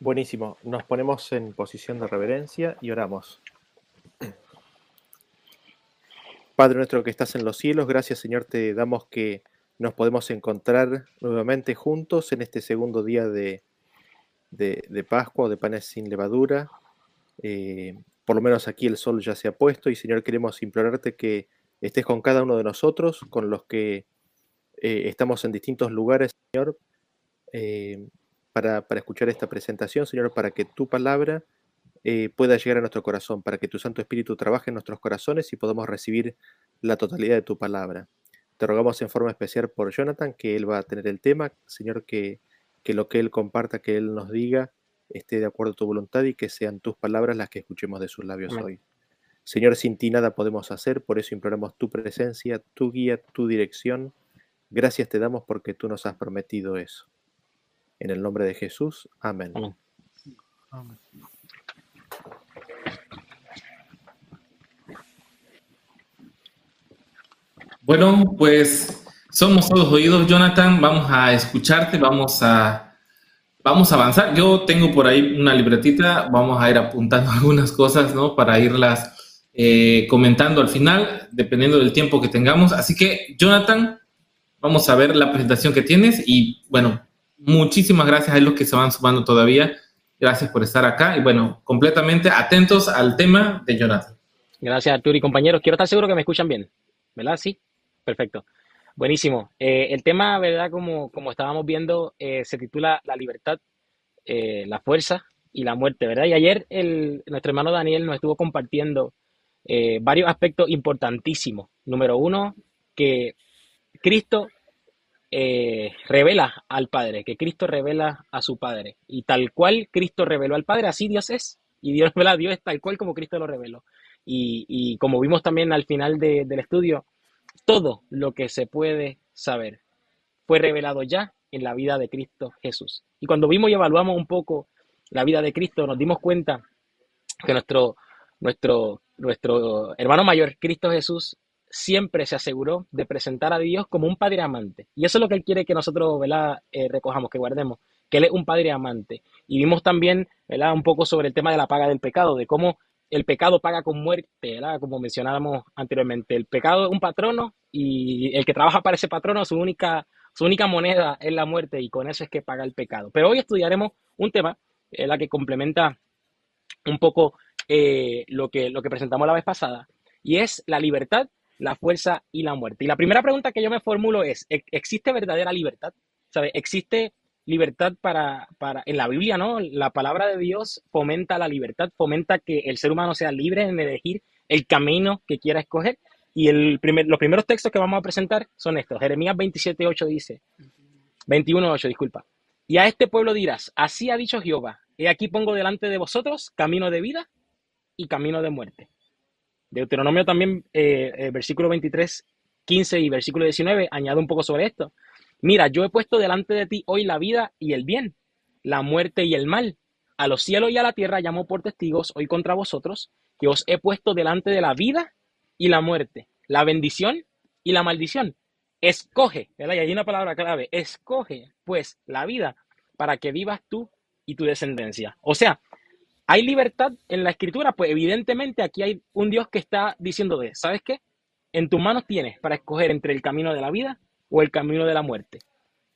Buenísimo. Nos ponemos en posición de reverencia y oramos. Padre nuestro que estás en los cielos, gracias Señor te damos que nos podemos encontrar nuevamente juntos en este segundo día de, de, Pascua de panes sin levadura. Eh, por lo menos aquí el sol ya se ha puesto y Señor queremos implorarte que estés con cada uno de nosotros, con los que eh, estamos en distintos lugares, Señor, eh, para, para, escuchar esta presentación, Señor, para que tu palabra eh, pueda llegar a nuestro corazón, para que tu Santo Espíritu trabaje en nuestros corazones y podamos recibir la totalidad de tu palabra. Te rogamos en forma especial por Jonathan, que él va a tener el tema, Señor, que, que lo que él comparta, que él nos diga, esté de acuerdo a tu voluntad y que sean tus palabras las que escuchemos de sus labios hoy. Señor, sin ti nada podemos hacer, por eso imploramos tu presencia, tu guía, tu dirección. Gracias te damos porque tú nos has prometido eso. En el nombre de Jesús, amén. amén. Bueno, pues somos todos oídos, Jonathan. Vamos a escucharte, vamos a, vamos a avanzar. Yo tengo por ahí una libretita, vamos a ir apuntando algunas cosas, ¿no? Para irlas eh, comentando al final, dependiendo del tiempo que tengamos. Así que, Jonathan, vamos a ver la presentación que tienes y, bueno, muchísimas gracias a los que se van sumando todavía. Gracias por estar acá y, bueno, completamente atentos al tema de Jonathan. Gracias, Arturo y compañeros. Quiero estar seguro que me escuchan bien, ¿verdad? Sí. Perfecto. Buenísimo. Eh, el tema, ¿verdad? Como, como estábamos viendo, eh, se titula La libertad, eh, la fuerza y la muerte, ¿verdad? Y ayer nuestro hermano Daniel nos estuvo compartiendo varios aspectos importantísimos. Número uno, que Cristo revela al Padre, que Cristo revela a su Padre. Y tal cual Cristo reveló al Padre, así Dios es. Y Dios, ¿verdad? Dios es tal cual como Cristo lo reveló. Y, y como vimos también al final del estudio, todo lo que se puede saber fue revelado ya en la vida de Cristo Jesús. Y cuando vimos y evaluamos un poco la vida de Cristo, nos dimos cuenta que nuestro, nuestro, nuestro hermano mayor, Cristo Jesús, siempre se aseguró de presentar a Dios como un padre amante. Y eso es lo que Él quiere que nosotros eh, recojamos, que guardemos, que Él es un padre amante. Y vimos también ¿verdad? un poco sobre el tema de la paga del pecado, de cómo el pecado paga con muerte, ¿verdad? Como mencionábamos anteriormente. El pecado es un patrono y el que trabaja para ese patrono, su única, su única moneda es la muerte y con eso es que paga el pecado. Pero hoy estudiaremos un tema, la que complementa un poco eh, lo, que, lo que presentamos la vez pasada, y es la libertad, la fuerza y la muerte. Y la primera pregunta que yo me formulo es, ¿existe verdadera libertad? ¿Sabe? ¿Existe libertad para, para, en la Biblia, ¿no? La palabra de Dios fomenta la libertad, fomenta que el ser humano sea libre en elegir el camino que quiera escoger. Y el primer, los primeros textos que vamos a presentar son estos. Jeremías 27.8 dice, 21.8, disculpa. Y a este pueblo dirás, así ha dicho Jehová, he aquí pongo delante de vosotros camino de vida y camino de muerte. Deuteronomio también, eh, eh, versículo 23, 15 y versículo 19, añade un poco sobre esto. Mira, yo he puesto delante de ti hoy la vida y el bien, la muerte y el mal. A los cielos y a la tierra llamo por testigos hoy contra vosotros, que os he puesto delante de la vida y la muerte, la bendición y la maldición. Escoge, ¿verdad? Y hay una palabra clave, escoge pues la vida para que vivas tú y tu descendencia. O sea, ¿hay libertad en la escritura? Pues evidentemente aquí hay un Dios que está diciendo de, ¿sabes qué? En tus manos tienes para escoger entre el camino de la vida o el camino de la muerte?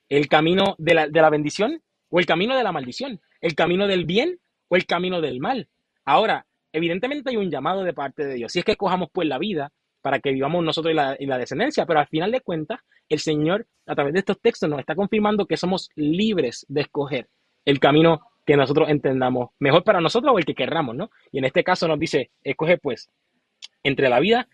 ¿El camino de la, de la bendición o el camino de la maldición? ¿El camino del bien o el camino del mal? Ahora, evidentemente hay un llamado de parte de Dios. Si es que escojamos pues la vida para que vivamos nosotros y la, y la, descendencia, pero al final de cuentas, el Señor a través de estos textos nos está confirmando que somos libres de escoger el camino que nosotros entendamos mejor para nosotros o el que querramos, ¿no? Y en este caso nos dice, escoge pues entre la vida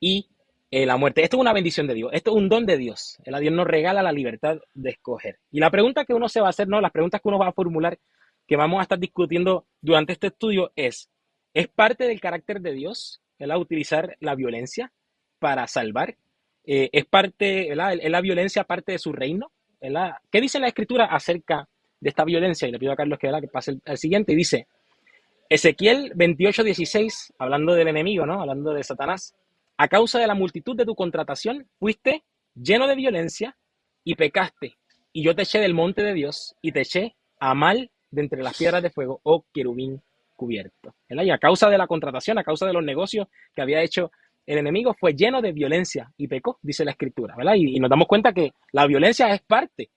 y eh, la muerte. Esto es una bendición de Dios, esto es un don de Dios. El Dios nos regala la libertad de escoger. Y la pregunta que uno se va a hacer, no, las preguntas que uno va a formular, que vamos a estar discutiendo durante este estudio es, ¿es parte del carácter de Dios el utilizar la violencia para salvar? Eh, ¿Es parte, ¿es la violencia parte de su reino? ¿Qué dice la escritura acerca de esta violencia? Y le pido a Carlos que, que pase el, siguiente. Y dice, Ezequiel 28, 16, hablando del enemigo, ¿no? Hablando de Satanás. A causa de la multitud de tu contratación, fuiste lleno de violencia y pecaste. Y yo te eché del monte de Dios y te eché a mal de entre las piedras de fuego o querubín cubierto. Y a causa de la contratación, a causa de los negocios que había hecho el enemigo, fue lleno de violencia y pecó, dice la escritura. ¿verdad? Y, nos damos cuenta que la violencia es parte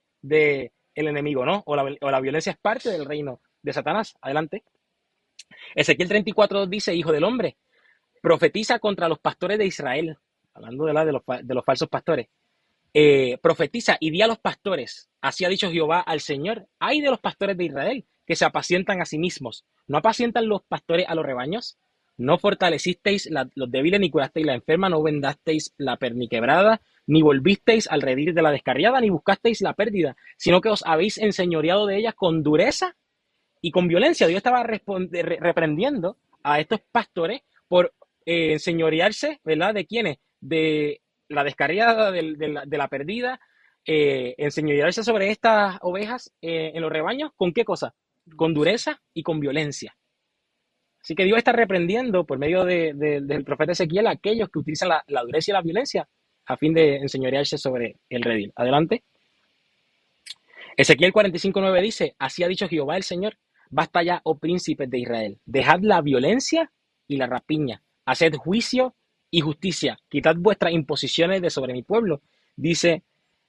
del enemigo, ¿no? O la, o la violencia es parte del reino de Satanás. Adelante. Ezequiel 34 dice, hijo del hombre, profetiza contra los pastores de Israel, hablando de, de, los, de los falsos pastores. Eh, profetiza y di a los pastores, así ha dicho Jehová al Señor, hay de los pastores de Israel que se apacientan a sí mismos. ¿No apacientan los pastores a los rebaños? ¿No fortalecisteis los débiles, ni curasteis la enferma, no vendasteis la perniquebrada, ni volvisteis al redil de la descarriada, ni buscasteis la pérdida, sino que os habéis enseñoreado de ellas con dureza y con violencia. Dios estaba reprendiendo a estos pastores por eh, enseñorearse, ¿verdad? ¿De quiénes? De la descarriada, de, la, perdida, eh, enseñorearse sobre estas ovejas eh, en los rebaños, ¿con qué cosa? Con dureza y con violencia. Así que Dios está reprendiendo por medio del profeta Ezequiel a aquellos que utilizan la, la, dureza y la violencia a fin de enseñorearse sobre el redil. Adelante. Ezequiel 45.9 dice, así ha dicho Jehová el Señor, basta ya, oh príncipes de Israel, dejad la violencia y la rapiña, haced juicio y justicia, quitad vuestras imposiciones de sobre mi pueblo, dice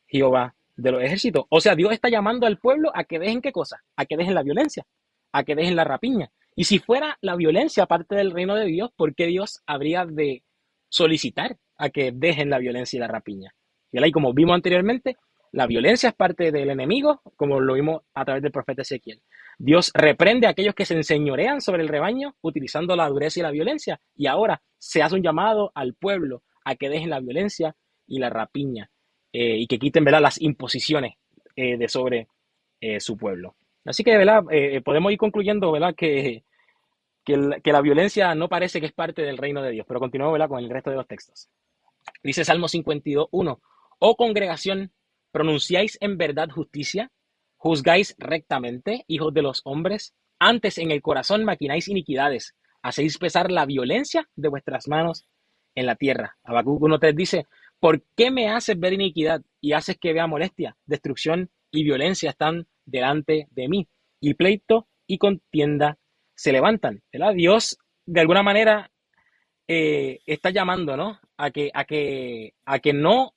Jehová de los ejércitos. O sea, Dios está llamando al pueblo a que dejen qué cosa, a que dejen la violencia, a que dejen la rapiña. Y si fuera la violencia parte del reino de Dios, ¿por qué Dios habría de solicitar a que dejen la violencia y la rapiña? Y como vimos anteriormente, la violencia es parte del enemigo, como lo vimos a través del profeta Ezequiel. Dios reprende a aquellos que se enseñorean sobre el rebaño utilizando la dureza y la violencia. Y ahora se hace un llamado al pueblo a que dejen la violencia y la rapiña eh, y que quiten las imposiciones eh, de sobre eh, su pueblo. Así que ¿verdad? podemos ir concluyendo ¿verdad? Que, que, la violencia no parece que es parte del reino de Dios, pero continuamos ¿verdad? con el resto de los textos. Dice Salmo 52.1, oh congregación, pronunciáis en verdad justicia, Juzgáis rectamente, hijos de los hombres, antes en el corazón maquináis iniquidades, hacéis pesar la violencia de vuestras manos en la tierra. Habacuc 1.3 dice, ¿por qué me haces ver iniquidad y haces que vea molestia? Destrucción y violencia están delante de mí, y pleito y contienda se levantan. ¿verdad? Dios, de alguna manera, eh, está llamando ¿no? a, que, a, que, a que no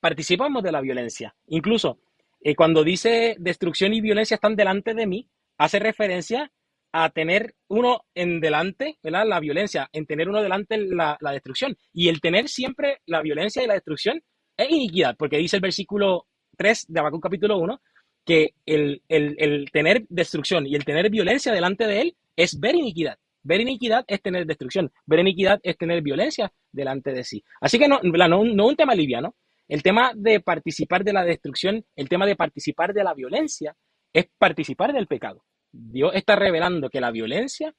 participamos de la violencia. Incluso eh, cuando dice destrucción y violencia están delante de mí, hace referencia a tener uno en delante, ¿verdad? La violencia, en tener uno delante la, la destrucción. Y el tener siempre la violencia y la destrucción es iniquidad, porque dice el versículo 3 de Habacuc capítulo 1, que el, el, el, tener destrucción y el tener violencia delante de él es ver iniquidad. Ver iniquidad es tener destrucción. Ver iniquidad es tener violencia delante de sí. Así que no, no, no un tema liviano. El tema de participar de la destrucción, el tema de participar de la violencia, es participar del pecado. Dios está revelando que la violencia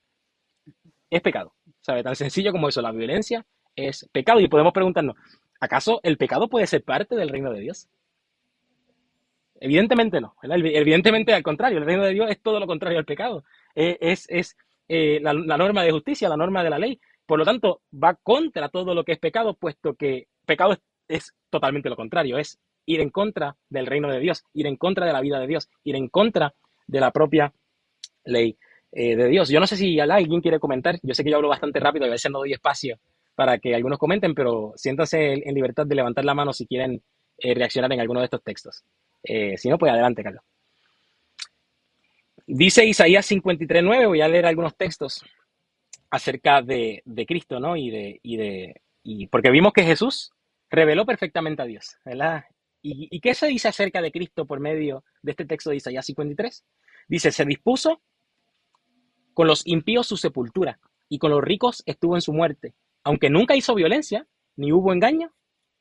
es pecado. ¿Sabe? Tan sencillo como eso, la violencia es pecado. Y podemos preguntarnos, ¿acaso el pecado puede ser parte del reino de Dios? Evidentemente no. Evidentemente al contrario, el reino de Dios es todo lo contrario al pecado. Eh, es, es eh, la, norma de justicia, la norma de la ley. Por lo tanto, va contra todo lo que es pecado, puesto que pecado es totalmente lo contrario, es ir en contra del reino de Dios, ir en contra de la vida de Dios, ir en contra de la propia ley eh, de Dios. Yo no sé si alguien quiere comentar, yo sé que yo hablo bastante rápido y a veces no doy espacio para que algunos comenten, pero siéntanse en libertad de levantar la mano si quieren reaccionar en alguno de estos textos. Si no, pues adelante, Carlos. Dice Isaías 53.9, voy a leer algunos textos acerca de, Cristo, ¿no? Y de, y de, y porque vimos que Jesús reveló perfectamente a Dios, ¿verdad? ¿Y, qué se dice acerca de Cristo por medio de este texto de Isaías 53? Dice, se dispuso con los impíos su sepultura y con los ricos estuvo en su muerte, aunque nunca hizo violencia ni hubo engaño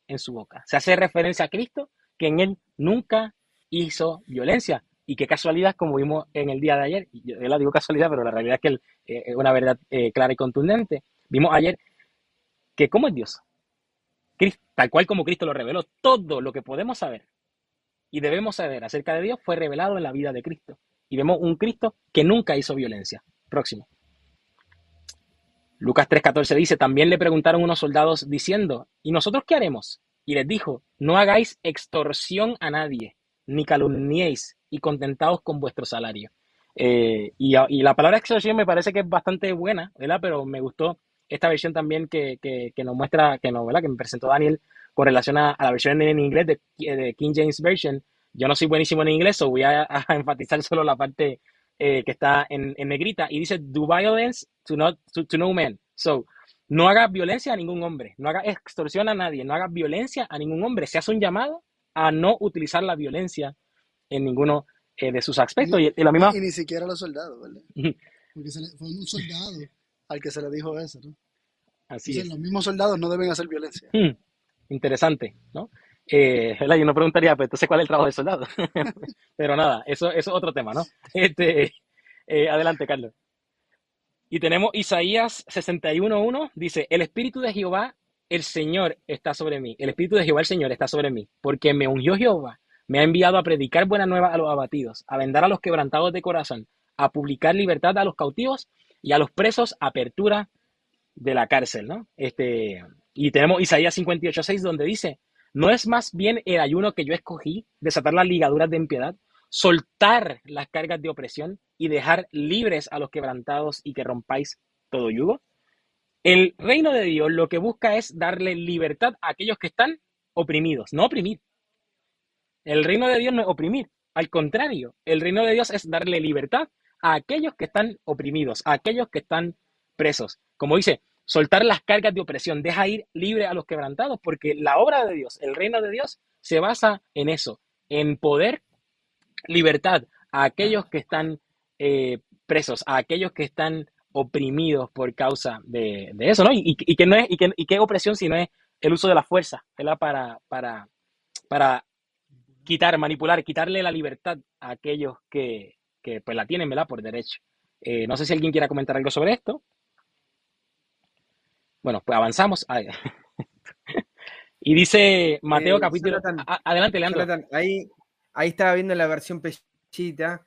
en su boca. Se hace referencia a Cristo que en él nunca hizo violencia. Y qué casualidad, como vimos en el día de ayer, yo la digo casualidad, pero la realidad es que eh, es una verdad eh, clara y contundente. Vimos ayer que cómo es Dios, tal cual como Cristo lo reveló, todo lo que podemos saber y debemos saber acerca de Dios fue revelado en la vida de Cristo. Y vemos un Cristo que nunca hizo violencia. Próximo. Lucas 3:14 dice, también le preguntaron unos soldados diciendo, ¿y nosotros qué haremos? Y les dijo, no hagáis extorsión a nadie, ni calumniéis, y contentaos con vuestro salario. Eh, y, la palabra extorsión me parece que es bastante buena, ¿verdad? Pero me gustó esta versión también que, que, nos muestra, que, no, ¿verdad? que me presentó Daniel con relación a, la versión en inglés de, King James Version. Yo no soy buenísimo en inglés, o voy a, enfatizar solo la parte eh, que está en, en, negrita y dice, do violence to, not, to, to no man. So, no hagas violencia a ningún hombre, no hagas extorsión a nadie, no hagas violencia a ningún hombre. Se hace un llamado a no utilizar la violencia en ninguno eh, de sus aspectos. Y, la misma... y, ni siquiera los soldados, ¿verdad? Porque se le, fue un soldado al que se le dijo eso, ¿no? Así es. Los mismos soldados no deben hacer violencia. Hmm, interesante, ¿no? Eh, yo no preguntaría, pero pues, entonces, ¿cuál es el trabajo del soldado? pero nada, eso, eso, es otro tema, ¿no? Este, eh, adelante, Carlos. Y tenemos Isaías 61.1, dice, el Espíritu de Jehová, el Señor, está sobre mí. El Espíritu de Jehová, el Señor, está sobre mí, porque me ungió Jehová, me ha enviado a predicar buena nueva a los abatidos, a vendar a los quebrantados de corazón, a publicar libertad a los cautivos y a los presos apertura de la cárcel, ¿no? Este, y tenemos Isaías 58.6, donde dice, ¿no es más bien el ayuno que yo escogí, desatar las ligaduras de impiedad, soltar las cargas de opresión y dejar libres a los quebrantados y que rompáis todo yugo? El reino de Dios lo que busca es darle libertad a aquellos que están oprimidos, no oprimir. El reino de Dios no es oprimir, al contrario, el reino de Dios es darle libertad a aquellos que están oprimidos, a aquellos que están presos. Como dice, soltar las cargas de opresión, deja ir libre a los quebrantados, porque la obra de Dios, el reino de Dios, se basa en eso, en poder, libertad a aquellos que están eh, presos, a aquellos que están oprimidos por causa de, eso, ¿no? Y, que no es, y, que, y qué opresión si no es el uso de la fuerza, ¿verdad? Para, para, para quitar, manipular, quitarle la libertad a aquellos que, que pues la tienen, ¿verdad? Por derecho. Eh, no sé si alguien quiera comentar algo sobre esto. Bueno, pues avanzamos. y dice Mateo eh, capítulo... adelante, Leandro. ahí, ahí estaba viendo la versión pechita.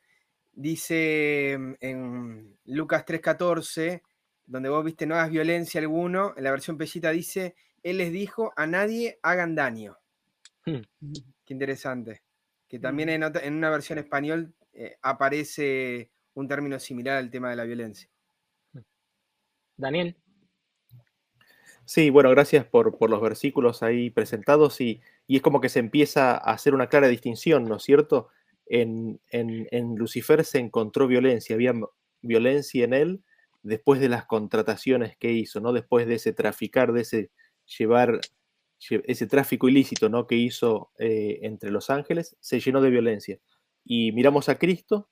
Dice mm, en Lucas 3.14, donde vos viste no hagas violencia alguno, en la versión pechita dice, Él les dijo, a nadie hagan daño. Hmm. Qué interesante. Que también en, en una versión español eh, aparece un término similar al tema de la violencia. Daniel. Sí, bueno, gracias por, los versículos ahí presentados y, es como que se empieza a hacer una clara distinción, ¿no es cierto? En, Lucifer se encontró violencia, había violencia en él después de las contrataciones que hizo, ¿no? Después de ese traficar, de ese llevar, ese tráfico ilícito, ¿no? Que hizo eh, entre los ángeles, se llenó de violencia y miramos a Cristo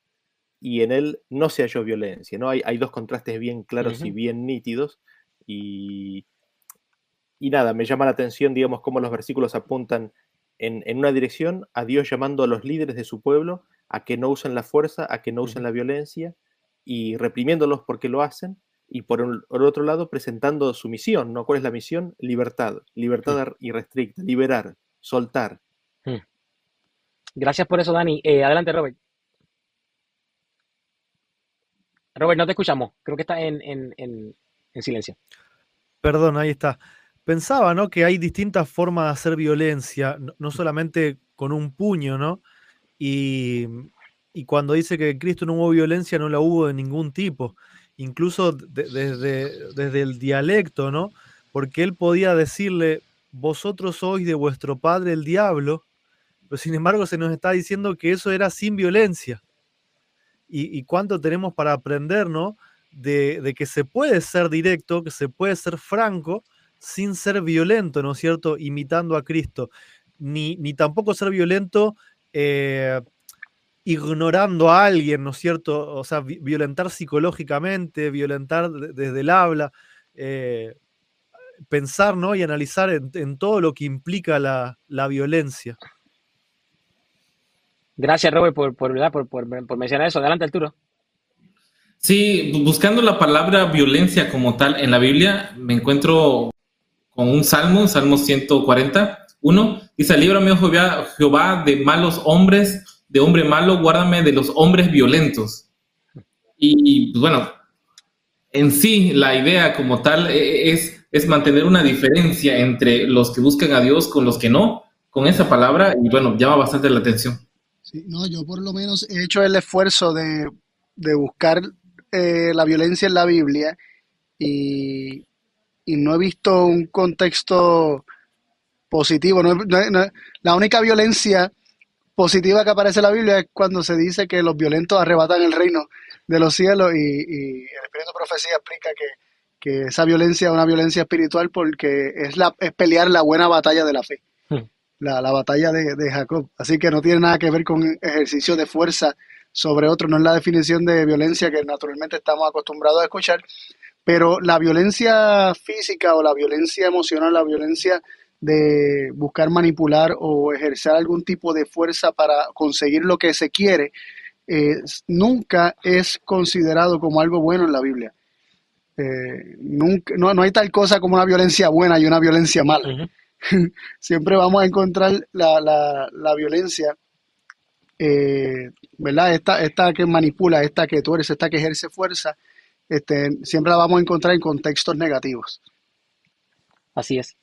y en él no se halló violencia, ¿no? Hay, hay dos contrastes bien claros y bien nítidos y, y nada, me llama la atención, digamos, cómo los versículos apuntan en, en, una dirección a Dios llamando a los líderes de su pueblo a que no usen la fuerza, a que no usen la violencia y reprimiéndolos porque lo hacen y por, el otro lado presentando su misión, ¿no? ¿Cuál es la misión? Libertad, libertad irrestricta, liberar, soltar. Gracias por eso, Dani. Eh, adelante, Robert. Robert, no te escuchamos. Creo que está en, silencio. Perdón, ahí está. Pensaba, ¿no? Que hay distintas formas de hacer violencia, no, solamente con un puño, ¿no? Y, cuando dice que Cristo no hubo violencia, no la hubo de ningún tipo. Incluso desde, desde el dialecto, ¿no? Porque él podía decirle, vosotros sois de vuestro padre el diablo, pero sin embargo se nos está diciendo que eso era sin violencia. Y, cuánto tenemos para aprender, ¿no? De, que se puede ser directo, que se puede ser franco, sin ser violento, ¿no es cierto? Imitando a Cristo. Ni, ni tampoco ser violento eh, ignorando a alguien, ¿no es cierto? O sea, violentar psicológicamente, violentar desde el habla, eh, pensar, ¿no? Y analizar en, todo lo que implica la, la violencia. Gracias, Robert, por, por, mencionar eso. Adelante, Arturo. Sí, buscando la palabra violencia como tal en la Biblia, me encuentro con un salmo, Salmo 141. Dice, líbrame, Jehová, Jehová, de malos hombres, de hombre malo, guárdame de los hombres violentos. Y pues, bueno, en sí la idea como tal e, e, es, es mantener una diferencia entre los que buscan a Dios con los que no, con esa palabra, y bueno, llama bastante la atención no, yo por lo menos he hecho el esfuerzo de de buscar eh, la violencia en la Biblia y, no he visto un contexto positivo. la única violencia positiva que aparece en la Biblia es cuando se dice que los violentos arrebatan el reino de los cielos y, y el Espíritu de Profecía explica que, que, esa violencia es una violencia espiritual porque es, la, es pelear la buena batalla de la fe, hmm. la, la, batalla de, de, Jacob. Así que no tiene nada que ver con ejercicio de fuerza sobre otro, no es la definición de violencia que naturalmente estamos acostumbrados a escuchar, pero la violencia física o la violencia emocional, la violencia de buscar manipular o ejercer algún tipo de fuerza para conseguir lo que se quiere, eh, nunca es considerado como algo bueno en la Biblia. Eh, nunca, no, no, hay tal cosa como una violencia buena y una violencia mala. Siempre vamos a encontrar la, la, la violencia, eh, ¿verdad? Esta, esta que manipula, esta que tú eres, esta que ejerce fuerza, este, siempre la vamos a encontrar en contextos negativos. Así es.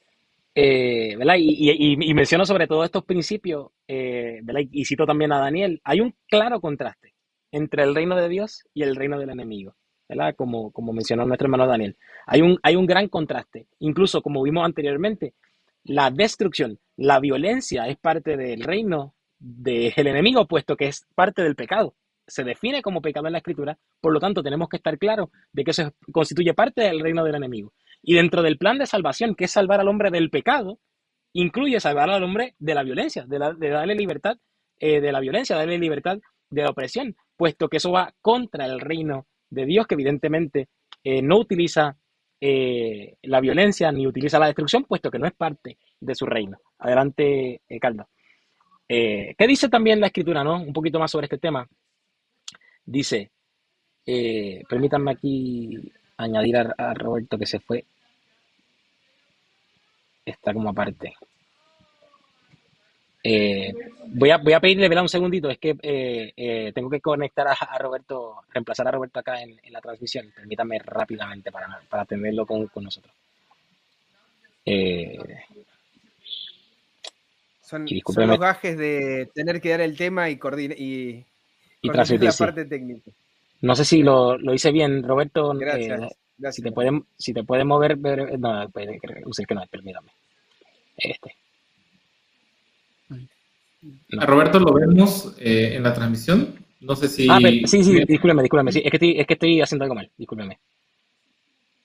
Eh, ¿verdad? Y, menciono sobre todo estos principios, eh, ¿verdad? Y cito también a Daniel, hay un claro contraste entre el reino de Dios y el reino del enemigo, ¿verdad? Como, como mencionó nuestro hermano Daniel. Hay un, hay un gran contraste, incluso como vimos anteriormente, la destrucción, la violencia es parte del reino del enemigo, puesto que es parte del pecado. Se define como pecado en la escritura, por lo tanto tenemos que estar claros de que eso constituye parte del reino del enemigo. Y dentro del plan de salvación, que es salvar al hombre del pecado, incluye salvar al hombre de la violencia, de, darle libertad eh, de la violencia, darle libertad de la opresión, puesto que eso va contra el reino de Dios, que evidentemente eh, no utiliza eh, la violencia ni utiliza la destrucción, puesto que no es parte de su reino. Adelante, Caldo. ¿Qué dice también la escritura, no? Un poquito más sobre este tema. Dice, permítanme aquí añadir a, Roberto que se fue. Está como aparte. Eh, voy, a, voy a pedirle un segundito, es que eh, eh, tengo que conectar a, Roberto, reemplazar a Roberto acá en, la transmisión. Permítame rápidamente para, para tenerlo con, nosotros. son, los gajes de tener que dar el tema y coordinar y, y la parte técnica. No sé si lo, lo hice bien, Roberto. Gracias. Eh, si, te pueden, si te puede mover, no, puede usar que no, permítame. Este. A Roberto lo vemos eh, en la transmisión. No sé si. Ah, sí, sí, discúlpeme, discúlpeme. Sí, es, que estoy, es que estoy haciendo algo mal. Discúlpeme.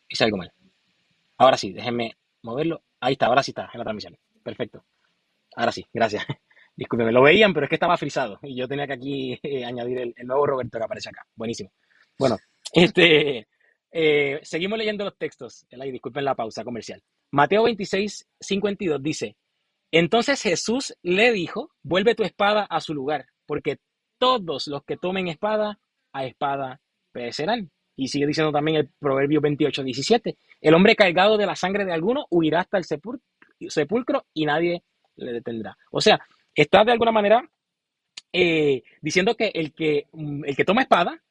Hice algo mal. Ahora sí, déjenme moverlo. Ahí está, ahora sí está en la transmisión. Perfecto. Ahora sí, gracias. Discúlpeme, lo veían, pero es que estaba frisado y yo tenía que aquí eh, añadir el, nuevo Roberto que aparece acá. Buenísimo. Bueno, este, eh, seguimos leyendo los textos. Y disculpen la pausa comercial. Mateo 26, 52 dice, entonces Jesús le dijo, vuelve tu espada a su lugar, porque todos los que tomen espada, a espada perecerán. Y sigue diciendo también el Proverbio 28, 17, el hombre cargado de la sangre de alguno huirá hasta el sepulcro y nadie le detendrá. O sea, está de alguna manera eh, diciendo que el, que mm, el que toma espada,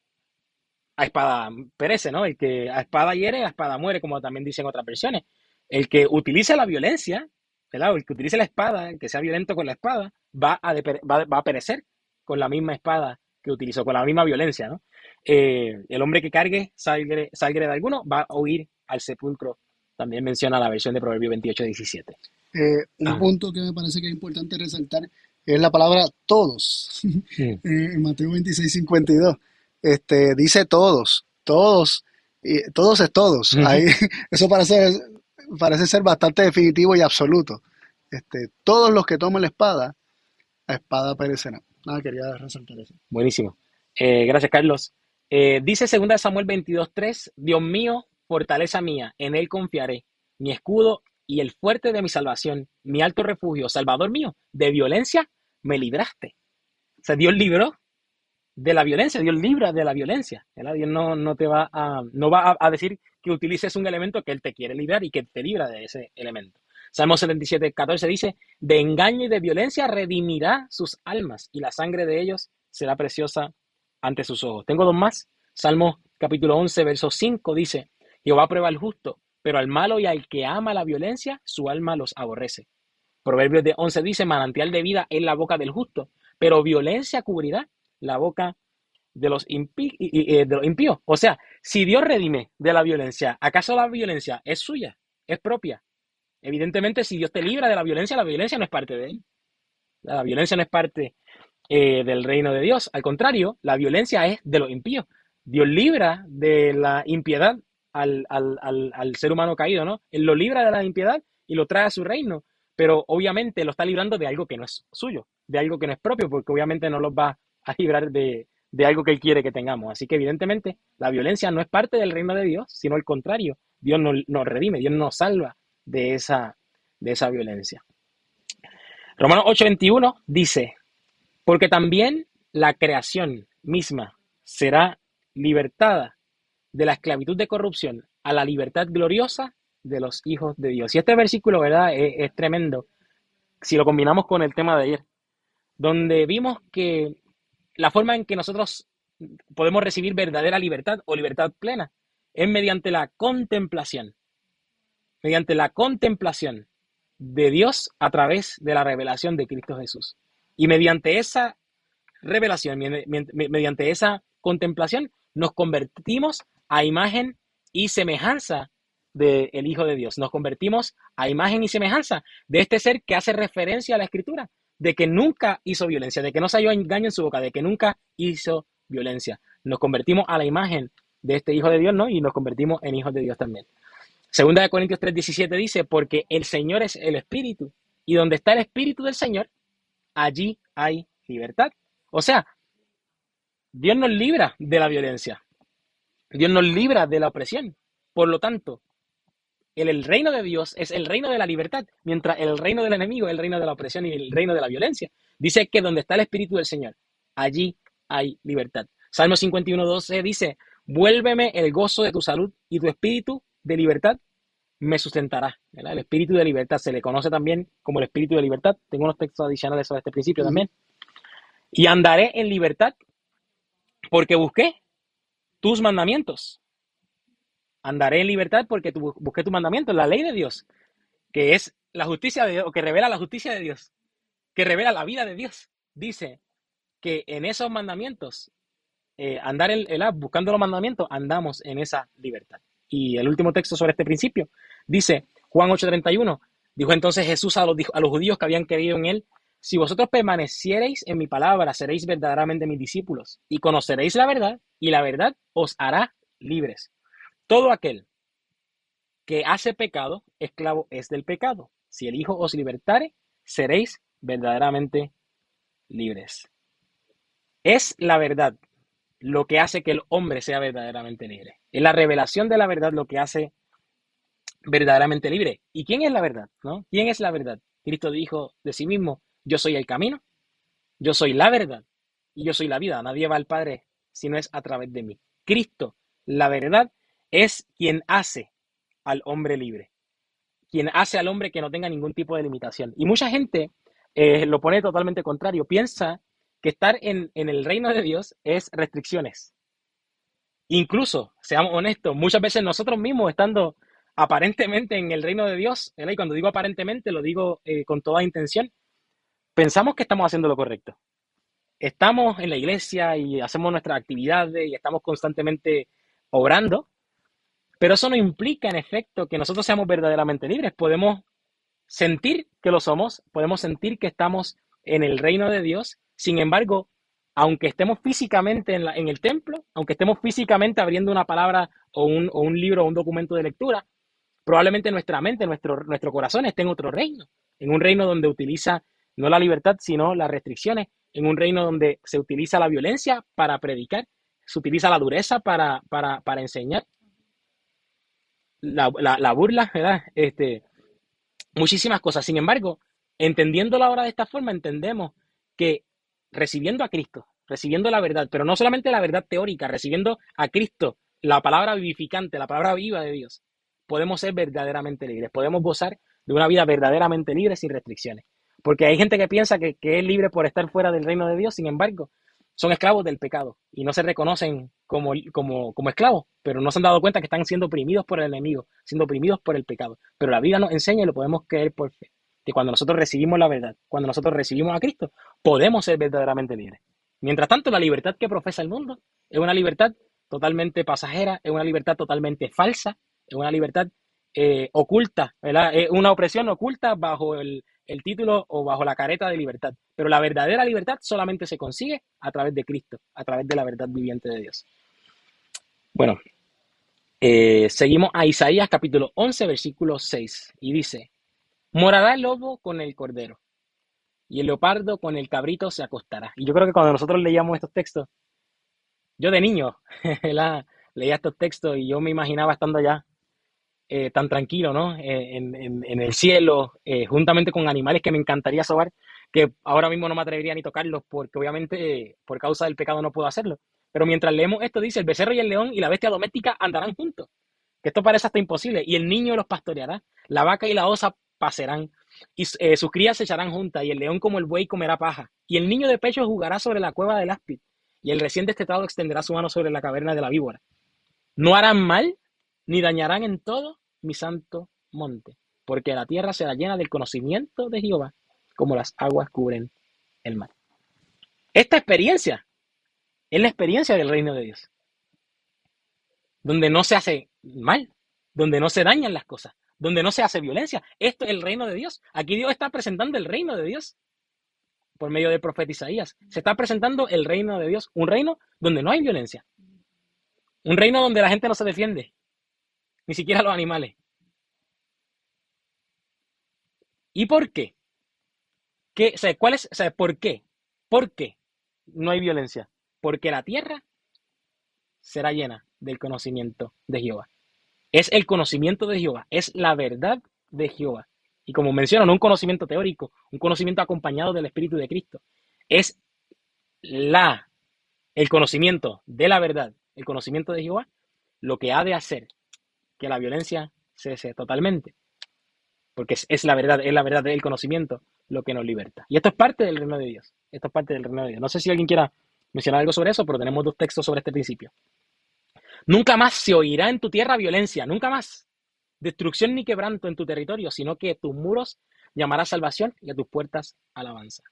a espada perece, ¿no? El que a espada hiere, a espada muere, como también dicen otras versiones. El que utilice la violencia, el que utilice la espada, el que sea violento con la espada, va a, va, a perecer con la misma espada que utilizó, con la misma violencia, ¿no? Eh, el hombre que cargue sangre de alguno va a huir al sepulcro. También menciona la versión de Proverbio 28, 17. Eh, un ah. punto que me parece que es importante resaltar es la palabra todos. Eh, en Mateo 26, 52. Este, dice todos, todos, y todos es todos. Ahí, eso parece, parece ser bastante definitivo y absoluto. Este, todos los que tomen la espada, a espada perecerán. Nada, quería resaltar eso. Buenísimo. Eh, gracias, Carlos. dice 2 Samuel 22.3, Dios mío, fortaleza mía, en él confiaré, mi escudo y el fuerte de mi salvación, mi alto refugio, salvador mío, de violencia me libraste. O sea, Dios libró de la violencia, Dios libra de la violencia. Dios no, no te va a, no va a, decir que utilices un elemento que Él te quiere librar y que te libra de ese elemento. Salmo 77, 14 dice, de engaño y de violencia redimirá sus almas y la sangre de ellos será preciosa ante sus ojos. Tengo dos más. Salmo capítulo 11, verso 5 dice, Jehová prueba al justo pero al malo y al que ama la violencia, su alma los aborrece. Proverbios de 11 dice, manantial de vida es la boca del justo, pero violencia cubrirá la boca de los, eh, de los impíos. O sea, si Dios redime de la violencia, ¿acaso la violencia es suya? ¿Es propia? Evidentemente, si Dios te libra de la violencia, la violencia no es parte de él. La violencia no es parte eh, del reino de Dios. Al contrario, la violencia es de los impíos. Dios libra de la impiedad al, ser humano caído, ¿no? Él lo libra de la impiedad y lo trae a su reino, pero obviamente lo está librando de algo que no es suyo, de algo que no es propio, porque obviamente no los va a librar de, algo que Él quiere que tengamos. Así que evidentemente la violencia no es parte del reino de Dios, sino al contrario, Dios nos, nos redime, Dios nos salva de esa, de esa violencia. Romanos 8:21 dice, porque también la creación misma será libertada de la esclavitud de corrupción a la libertad gloriosa de los hijos de Dios. Y este versículo, ¿verdad? Es, tremendo si lo combinamos con el tema de ayer, donde vimos que la forma en que nosotros podemos recibir verdadera libertad o libertad plena es mediante la contemplación, mediante la contemplación de Dios a través de la revelación de Cristo Jesús. Y mediante esa revelación, mediante esa contemplación, nos convertimos a imagen y semejanza del Hijo de Dios. Nos convertimos a imagen y semejanza de este ser que hace referencia a la Escritura, de que nunca hizo violencia, de que no se halló engaño en su boca, de que nunca hizo violencia. Nos convertimos a la imagen de este Hijo de Dios, ¿no? Y nos convertimos en hijos de Dios también. Segunda de Corintios 3:17 dice, porque el Señor es el Espíritu, y donde está el Espíritu del Señor, allí hay libertad. O sea, Dios nos libra de la violencia. Dios nos libra de la opresión. Por lo tanto, el, reino de Dios es el reino de la libertad, mientras el reino del enemigo es el reino de la opresión y el reino de la violencia. Dice que donde está el Espíritu del Señor, allí hay libertad. Salmo 51, 12 dice, vuélveme el gozo de tu salud y tu espíritu de libertad me sustentará. El espíritu de libertad se le conoce también como el espíritu de libertad. Tengo unos textos adicionales sobre este principio también. Y andaré en libertad porque busqué tus mandamientos. Andaré en libertad porque busqué tus mandamientos, la ley de Dios, que es la justicia de Dios, que revela la justicia de Dios, que revela la vida de Dios. Dice que en esos mandamientos, eh, andar el, buscando los mandamientos, andamos en esa libertad. Y el último texto sobre este principio dice, Juan 8:31, dijo entonces Jesús a los, a los judíos que habían creído en él, si vosotros permaneciereis en mi palabra, seréis verdaderamente mis discípulos y conoceréis la verdad y la verdad os hará libres. Todo aquel que hace pecado, esclavo es del pecado. Si el Hijo os libertare, seréis verdaderamente libres. Es la verdad lo que hace que el hombre sea verdaderamente libre. Es la revelación de la verdad lo que hace verdaderamente libre. ¿Y quién es la verdad? ¿No? ¿Quién es la verdad? Cristo dijo de sí mismo, yo soy el camino, yo soy la verdad y yo soy la vida. Nadie va al Padre si no es a través de mí. Cristo, la verdad, es quien hace al hombre libre, quien hace al hombre que no tenga ningún tipo de limitación. Y mucha gente eh, lo pone totalmente contrario, piensa que estar en, el reino de Dios es restricciones. Incluso, seamos honestos, muchas veces nosotros mismos estando aparentemente en el reino de Dios, y cuando digo aparentemente lo digo eh, con toda intención, pensamos que estamos haciendo lo correcto. Estamos en la iglesia y hacemos nuestras actividades y estamos constantemente obrando, pero eso no implica en efecto que nosotros seamos verdaderamente libres. Podemos sentir que lo somos, podemos sentir que estamos en el reino de Dios, sin embargo, aunque estemos físicamente en, en el templo, aunque estemos físicamente abriendo una palabra o un, o un libro o un documento de lectura, probablemente nuestra mente, nuestro, nuestro corazón esté en otro reino, en un reino donde utiliza no la libertad, sino las restricciones, en un reino donde se utiliza la violencia para predicar, se utiliza la dureza para, para, enseñar, la, burla, ¿verdad? Este, muchísimas cosas. Sin embargo, entendiendo la hora de esta forma, entendemos que recibiendo a Cristo, recibiendo la verdad, pero no solamente la verdad teórica, recibiendo a Cristo, la palabra vivificante, la palabra viva de Dios, podemos ser verdaderamente libres, podemos gozar de una vida verdaderamente libre sin restricciones. Porque hay gente que piensa que, es libre por estar fuera del reino de Dios, sin embargo, son esclavos del pecado y no se reconocen como, como, como esclavos, pero no se han dado cuenta que están siendo oprimidos por el enemigo, siendo oprimidos por el pecado. Pero la vida nos enseña y lo podemos creer por fe, que cuando nosotros recibimos la verdad, cuando nosotros recibimos a Cristo, podemos ser verdaderamente libres. Mientras tanto, la libertad que profesa el mundo es una libertad totalmente pasajera, es una libertad totalmente falsa, es una libertad eh, oculta, ¿verdad? Es una opresión oculta bajo el, el título o bajo la careta de libertad. Pero la verdadera libertad solamente se consigue a través de Cristo, a través de la verdad viviente de Dios. Bueno, eh, seguimos a Isaías capítulo 11, versículo 6, y dice, morará el lobo con el cordero, y el leopardo con el cabrito se acostará. Y yo creo que cuando nosotros leíamos estos textos, yo de niño leía estos textos y yo me imaginaba estando allá eh, tan tranquilo, ¿no? Eh, en, el cielo, eh, juntamente con animales que me encantaría sobar, que ahora mismo no me atrevería ni tocarlos porque obviamente por causa del pecado no puedo hacerlo. Pero mientras leemos esto dice, el becerro y el león y la bestia doméstica andarán juntos. Que esto parece hasta imposible. Y el niño los pastoreará. La vaca y la osa pasarán. Y sus crías se echarán juntas. Y el león como el buey comerá paja. Y el niño de pecho jugará sobre la cueva del áspid. Y el recién destetado extenderá su mano sobre la caverna de la víbora. No harán mal ni dañarán en todo mi santo monte, porque la tierra será llena del conocimiento de Jehová, como las aguas cubren el mar. Esta experiencia es la experiencia del reino de Dios, donde no se hace mal, donde no se dañan las cosas, donde no se hace violencia. Esto es el reino de Dios. Aquí Dios está presentando el reino de Dios por medio del profeta Isaías. Se está presentando el reino de Dios, un reino donde no hay violencia, un reino donde la gente no se defiende, ni siquiera los animales. ¿Y por qué? ¿Qué, o ¿cuál es, ¿Por qué? ¿Por qué no hay violencia? Porque la tierra será llena del conocimiento de Jehová. Es el conocimiento de Jehová, es la verdad de Jehová. Y como menciono, no un conocimiento teórico, un conocimiento acompañado del Espíritu de Cristo. Es la, el conocimiento de la verdad, el conocimiento de Jehová, lo que ha de hacer que la violencia cese totalmente. Porque es, la verdad, es la verdad del conocimiento lo que nos liberta. Y esto es parte del reino de Dios. Esto es parte del reino de Dios. No sé si alguien quiera mencionar algo sobre eso, pero tenemos dos textos sobre este principio. Nunca más se oirá en tu tierra violencia, nunca más. Destrucción ni quebranto en tu territorio, sino que tus muros llamará salvación y a tus puertas alabanza.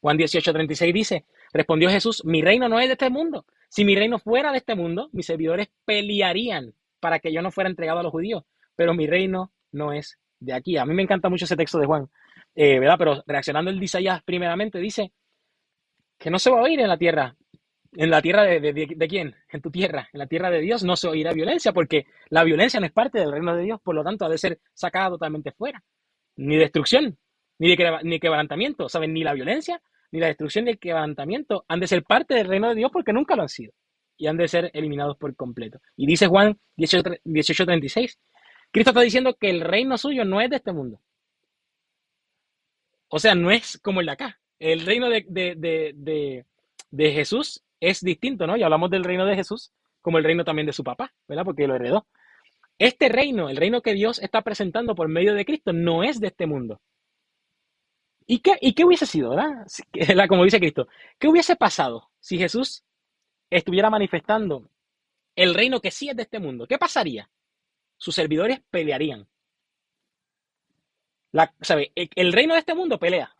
Juan 18:36 dice, respondió Jesús, mi reino no es de este mundo. Si mi reino fuera de este mundo, mis servidores pelearían para que yo no fuera entregado a los judíos, pero mi reino no es de aquí. A mí me encanta mucho ese texto de Juan, eh, ¿verdad? Pero reaccionando el Isaías primeramente dice que no se va a oír en la tierra. ¿En la tierra de, de, quién? En tu tierra. En la tierra de Dios no se oirá violencia porque la violencia no es parte del reino de Dios, por lo tanto ha de ser sacada totalmente fuera. Ni destrucción, ni, de, ni quebrantamiento, ¿saben? Ni la violencia, ni la destrucción ni el quebrantamiento han de ser parte del reino de Dios porque nunca lo han sido y han de ser eliminados por completo. Y dice Juan 18:36, Cristo está diciendo que el reino suyo no es de este mundo. O sea, no es como el de acá. El reino de, de, Jesús es distinto, ¿no? Y hablamos del reino de Jesús como el reino también de su papá, ¿verdad? Porque lo heredó. Este reino, el reino que Dios está presentando por medio de Cristo, no es de este mundo. ¿Y qué, y qué hubiese sido, verdad? Como dice Cristo, ¿qué hubiese pasado si Jesús estuviera manifestando el reino que sí es de este mundo, ¿qué pasaría? Sus servidores pelearían. La, ¿sabe? El reino de este mundo pelea.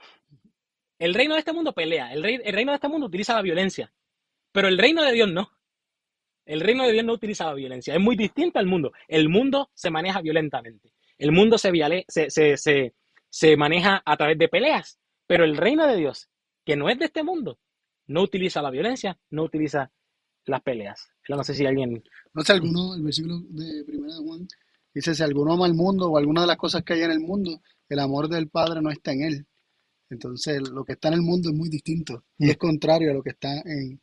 El reino de este mundo pelea. El, el reino de este mundo utiliza la violencia. Pero el reino de Dios no. El reino de Dios no utiliza la violencia. Es muy distinto al mundo. El mundo se maneja violentamente. El mundo se, se, se, se maneja a través de peleas. Pero el reino de Dios, que no es de este mundo, no utiliza la violencia, no utiliza las peleas. Yo no sé si alguien... No sé, alguno, el versículo de primera de Juan dice, si alguno ama al mundo o alguna de las cosas que hay en el mundo, el amor del Padre no está en él. Entonces, lo que está en el mundo es muy distinto y es mm. contrario a lo que está en,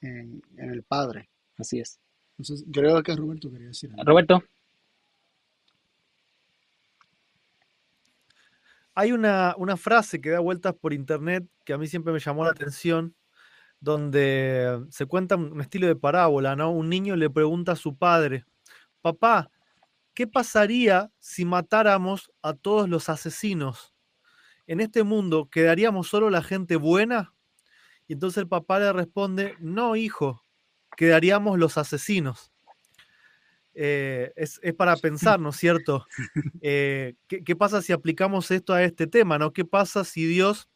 en, el Padre. Así es. Entonces, creo que Roberto quería decir. Roberto. Hay una, una frase que da vueltas por internet que a mí siempre me llamó la atención, donde se cuenta un estilo de parábola, ¿no? Un niño le pregunta a su padre, papá, ¿qué pasaría si matáramos a todos los asesinos? En este mundo, ¿quedaríamos solo la gente buena? Y entonces el papá le responde, no, hijo, quedaríamos los asesinos. Eh, es, para pensar, ¿no es cierto? Eh, ¿qué, ¿qué, pasa si aplicamos esto a este tema, ¿no? ¿Qué pasa si Dios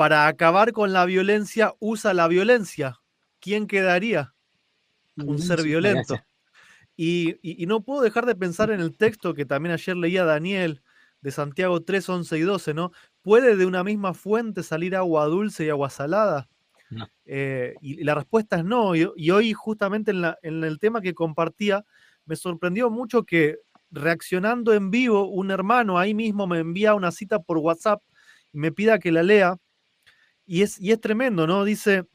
para acabar con la violencia usa la violencia, ¿quién quedaría? Un ser violento. Y, y, no puedo dejar de pensar en el texto que también ayer leía Daniel de Santiago 3, 11 y 12, ¿no? ¿Puede de una misma fuente salir agua dulce y agua salada? Eh, y, la respuesta es no. Y, hoy justamente en, la, en el tema que compartía, me sorprendió mucho que reaccionando en vivo, un hermano ahí mismo me envía una cita por WhatsApp y me pida que la lea. Y es, y es tremendo, ¿no? Dice,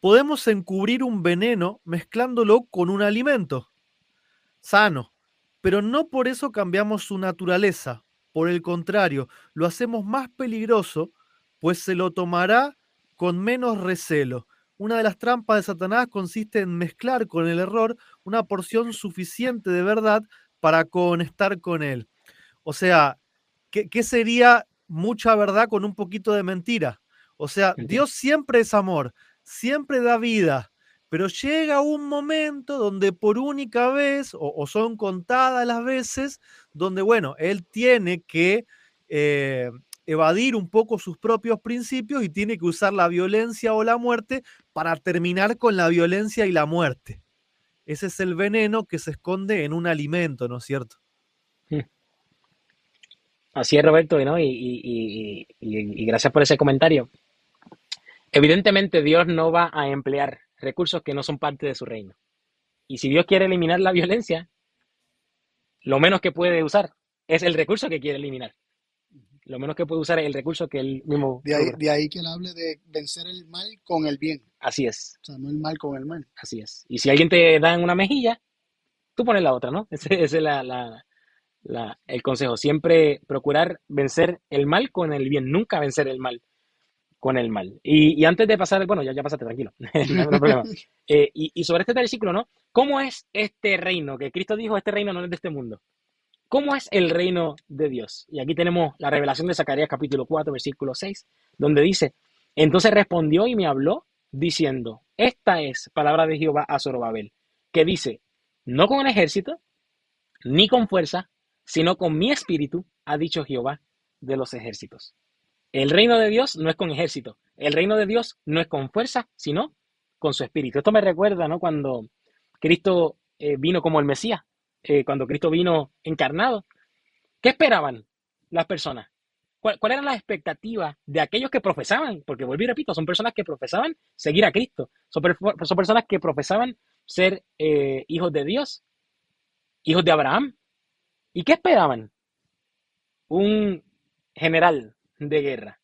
podemos encubrir un veneno mezclándolo con un alimento sano, pero no por eso cambiamos su naturaleza. Por el contrario, lo hacemos más peligroso, pues se lo tomará con menos recelo. Una de las trampas de Satanás consiste en mezclar con el error una porción suficiente de verdad para conectar con él. O sea, ¿qué, sería mucha verdad con un poquito de mentira? O sea, Dios siempre es amor, siempre da vida, pero llega un momento donde por única vez, o, son contadas las veces, donde, bueno, Él tiene que eh, evadir un poco sus propios principios y tiene que usar la violencia o la muerte para terminar con la violencia y la muerte. Ese es el veneno que se esconde en un alimento, ¿no es cierto? Hmm. Así es, Roberto, ¿no? y, y gracias por ese comentario. Evidentemente Dios no va a emplear recursos que no son parte de su reino. Y si Dios quiere eliminar la violencia, lo menos que puede usar es el recurso que quiere eliminar lo menos que puede usar es el recurso que él mismo. De ahí, de ahí, que él hable de vencer el mal con el bien. Así es. O sea, no el mal con el mal. Así es. Y si alguien te da en una mejilla, tú pones la otra, ¿no? Ese, es la, la, la, el consejo. Siempre procurar vencer el mal con el bien, nunca vencer el mal con el mal. Y, y antes de pasar, bueno, ya, ya pasaste, tranquilo, no problema. Eh, y, y sobre este versículo, ¿no? ¿Cómo es este reino? Que Cristo dijo, este reino no es de este mundo. ¿Cómo es el reino de Dios? Y aquí tenemos la revelación de Zacarías capítulo 4, versículo 6, donde dice, entonces respondió y me habló diciendo, esta es palabra de Jehová a Zorobabel, que dice, no con el ejército, ni con fuerza, sino con mi espíritu, ha dicho Jehová de los ejércitos. El reino de Dios no es con ejército, el reino de Dios no es con fuerza, sino con su espíritu. Esto me recuerda, ¿no? Cuando Cristo eh, vino como el Mesías, eh, cuando Cristo vino encarnado. ¿Qué esperaban las personas? ¿Cuál, era la expectativa de aquellos que profesaban? Porque vuelvo y repito, son personas que profesaban seguir a Cristo. Son, personas que profesaban ser eh, hijos de Dios, hijos de Abraham. ¿Y qué esperaban? Un general de guerra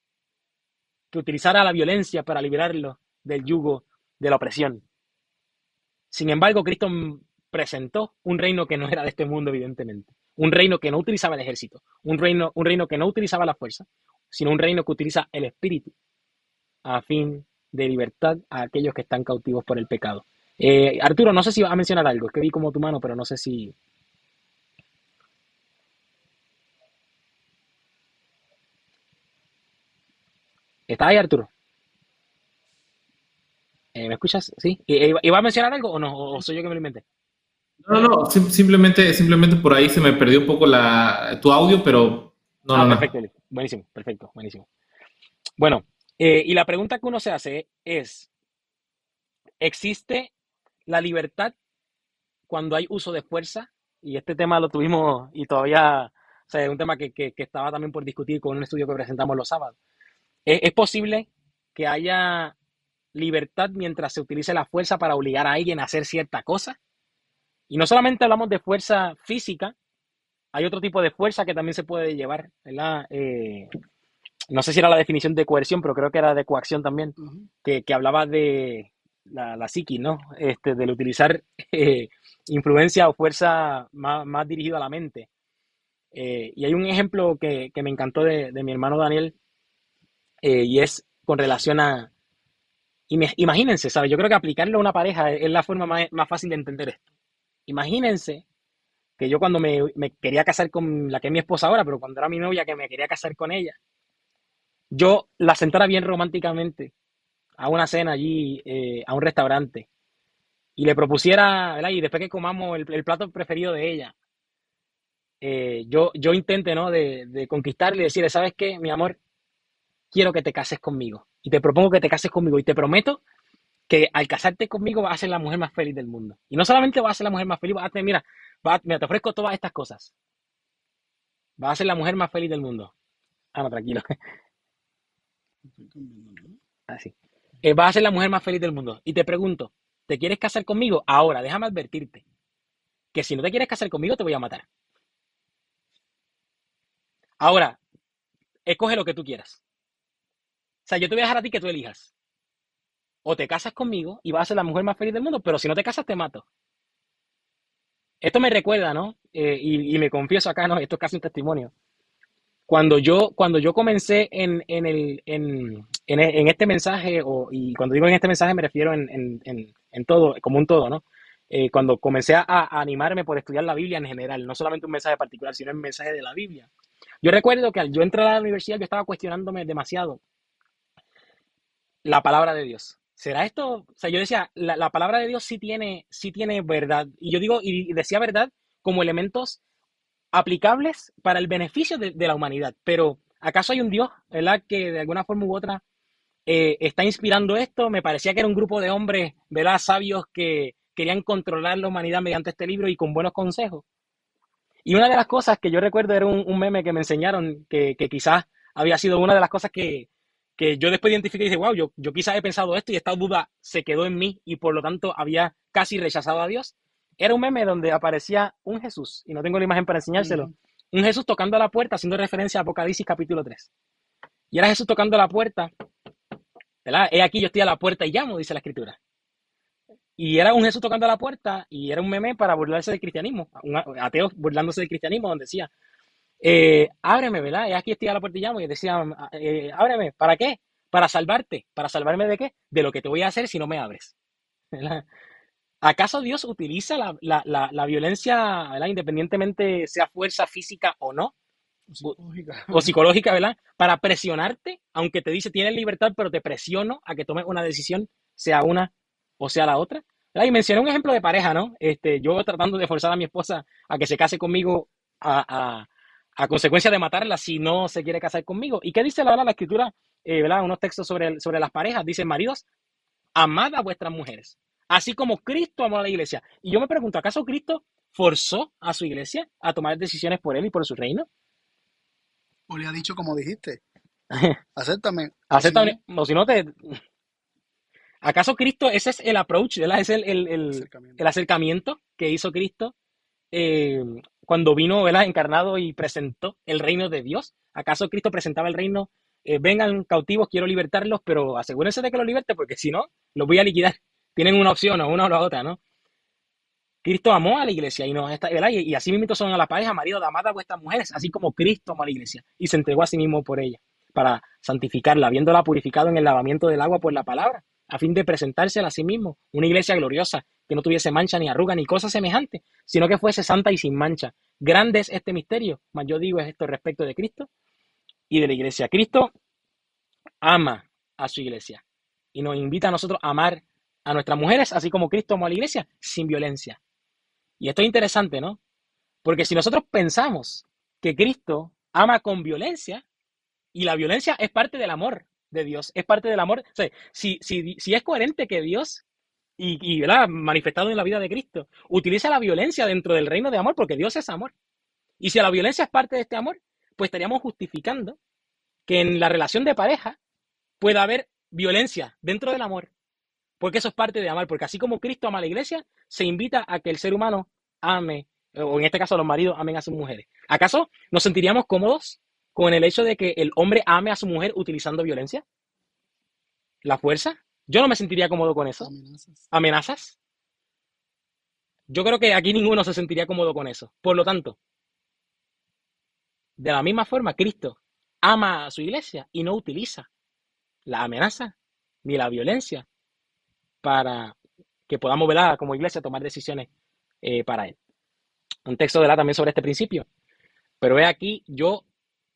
que utilizara la violencia para liberarlo del yugo de la opresión. Sin embargo, Cristo presentó un reino que no era de este mundo, evidentemente. Un reino que no utilizaba el ejército, un reino, un reino que no utilizaba la fuerza, sino un reino que utiliza el espíritu a fin de libertad a aquellos que están cautivos por el pecado. Eh, Arturo, no sé si vas a mencionar algo, es que vi como tu mano, pero no sé si... ¿Estás ahí, Arturo? Eh, ¿Me escuchas? ¿Sí? ¿Iba a mencionar algo o no? ¿O soy yo que me lo inventé? No, no, simplemente, simplemente por ahí se me perdió un poco la, tu audio, pero no, ah, no, perfecto, buenísimo, perfecto, buenísimo. Bueno, eh, y la pregunta que uno se hace es, ¿existe la libertad cuando hay uso de fuerza? Y este tema lo tuvimos y todavía, o sea, es un tema que, que, estaba también por discutir con un estudio que presentamos los sábados. ¿Es posible que haya libertad mientras se utilice la fuerza para obligar a alguien a hacer cierta cosa? Y no solamente hablamos de fuerza física, hay otro tipo de fuerza que también se puede llevar, ¿verdad? Eh, no sé si era la definición de coerción, pero creo que era de coacción también, que, hablaba de la, la psiqui, ¿no? Este, del utilizar eh, influencia o fuerza más, más dirigida a la mente. Eh, y hay un ejemplo que, me encantó de, mi hermano Daniel, y es con relación a, imagínense, ¿sabes? Yo creo que aplicarlo a una pareja es la forma más fácil de entender esto. Imagínense que yo cuando me, quería casar con la que es mi esposa ahora, pero cuando era mi novia que me quería casar con ella, yo la sentara bien románticamente a una cena allí, eh, a un restaurante, y le propusiera, ¿verdad? Y después que comamos el, plato preferido de ella, eh, yo, yo intente, ¿no? De, de, conquistarle y decirle, ¿sabes qué, mi amor? Quiero que te cases conmigo. Y te propongo que te cases conmigo. Y te prometo que al casarte conmigo vas a ser la mujer más feliz del mundo. Y no solamente vas a ser la mujer más feliz, vas a tener, mira, mira, te ofrezco todas estas cosas. Vas a ser la mujer más feliz del mundo. Ah, no, tranquilo. Así. Eh, vas a ser la mujer más feliz del mundo. Y te pregunto, ¿te quieres casar conmigo? Ahora, déjame advertirte que si no te quieres casar conmigo, te voy a matar. Ahora, escoge lo que tú quieras. O sea, yo te voy a dejar a ti que tú elijas. O te casas conmigo y vas a ser la mujer más feliz del mundo, pero si no te casas, te mato. Esto me recuerda, ¿no? Eh, y, me confieso acá, ¿no? Esto es casi un testimonio. Cuando yo, cuando yo comencé en, en, el, en, en, este mensaje, o, y cuando digo en este mensaje me refiero en, todo, como un todo, ¿no? Eh, cuando comencé a, animarme por estudiar la Biblia en general, no solamente un mensaje particular, sino el mensaje de la Biblia. Yo recuerdo que al yo entrar a la universidad yo estaba cuestionándome demasiado la palabra de Dios. ¿Será esto? O sea, yo decía, la, palabra de Dios sí tiene, sí tiene verdad. Y yo digo, y decía verdad como elementos aplicables para el beneficio de, la humanidad. Pero, ¿acaso hay un Dios, ¿verdad? Que de alguna forma u otra eh, está inspirando esto? Me parecía que era un grupo de hombres, ¿verdad? Sabios que querían controlar la humanidad mediante este libro y con buenos consejos. Y una de las cosas que yo recuerdo era un, meme que me enseñaron, que, quizás había sido una de las cosas que, yo después identifiqué y dije, wow, yo, yo quizás he pensado esto y esta duda se quedó en mí y por lo tanto había casi rechazado a Dios. Era un meme donde aparecía un Jesús, y no tengo la imagen para enseñárselo, un Jesús tocando a la puerta haciendo referencia a Apocalipsis capítulo 3. Y era Jesús tocando a la puerta, ¿verdad? He aquí yo estoy a la puerta y llamo, dice la escritura. Y era un Jesús tocando a la puerta y era un meme para burlarse del cristianismo, un ateo burlándose del cristianismo, donde decía, eh, ábreme, ¿verdad? Y aquí estoy a la puerta y llamo y decía, eh, ábreme, ¿para qué? Para salvarte. ¿Para salvarme de qué? De lo que te voy a hacer si no me abres. ¿Acaso Dios utiliza la, violencia, ¿verdad? independientemente sea fuerza física o no? O psicológica. O psicológica, ¿verdad? Para presionarte, aunque te dice tienes libertad, pero te presiono a que tomes una decisión, sea una o sea la otra. Y mencioné un ejemplo de pareja, ¿no? Este, yo tratando de forzar a mi esposa a que se case conmigo a, consecuencia de matarla si no se quiere casar conmigo. ¿Y qué dice la, la escritura? Eh, ¿verdad? Unos textos sobre, sobre las parejas. Dice, maridos, amad a vuestras mujeres, así como Cristo amó a la iglesia. Y yo me pregunto, ¿acaso Cristo forzó a su iglesia a tomar decisiones por él y por su reino? O le ha dicho como dijiste, acéptame. Acéptame, o si no te, ¿Acaso Cristo, ese es el approach, ¿verdad? es el, el, acercamiento. que hizo Cristo eh, cuando vino ¿verdad? encarnado y presentó el reino de Dios? ¿Acaso Cristo presentaba el reino? Eh, vengan cautivos, quiero libertarlos, pero asegúrense de que los liberte porque si no, los voy a liquidar. Tienen una opción o una o la otra, ¿no? Cristo amó a la iglesia y, no, y, y así mismo son a la pareja, marido, amad a vuestras mujeres, así como Cristo amó a la iglesia y se entregó a sí mismo por ella, para santificarla, habiéndola purificado en el lavamiento del agua por la palabra a fin de presentársela a sí mismo, una iglesia gloriosa, que no tuviese mancha ni arruga ni cosa semejante, sino que fuese santa y sin mancha. Grande es este misterio, mas yo digo es esto respecto de Cristo y de la iglesia. Cristo ama a su iglesia y nos invita a nosotros a amar a nuestras mujeres, así como Cristo amó a la iglesia, sin violencia. Y esto es interesante, ¿no? Porque si nosotros pensamos que Cristo ama con violencia, y la violencia es parte del amor, de Dios, es parte del amor. Si es coherente que Dios, y, y manifestado en la vida de Cristo, utiliza la violencia dentro del reino de amor, porque Dios es amor. Y si la violencia es parte de este amor, pues estaríamos justificando que en la relación de pareja pueda haber violencia dentro del amor, porque eso es parte de amar, porque así como Cristo ama a la iglesia, se invita a que el ser humano ame, o en este caso los maridos amen a sus mujeres. ¿Acaso nos sentiríamos cómodos con el hecho de que el hombre ame a su mujer utilizando violencia? ¿La fuerza? Yo no me sentiría cómodo con eso. Amenazas. Yo creo que aquí ninguno se sentiría cómodo con eso. Por lo tanto, de la misma forma, Cristo ama a su iglesia y no utiliza la amenaza ni la violencia para que podamos, ver como iglesia, tomar decisiones eh, para él. Un texto de la también sobre este principio. Pero ve aquí, yo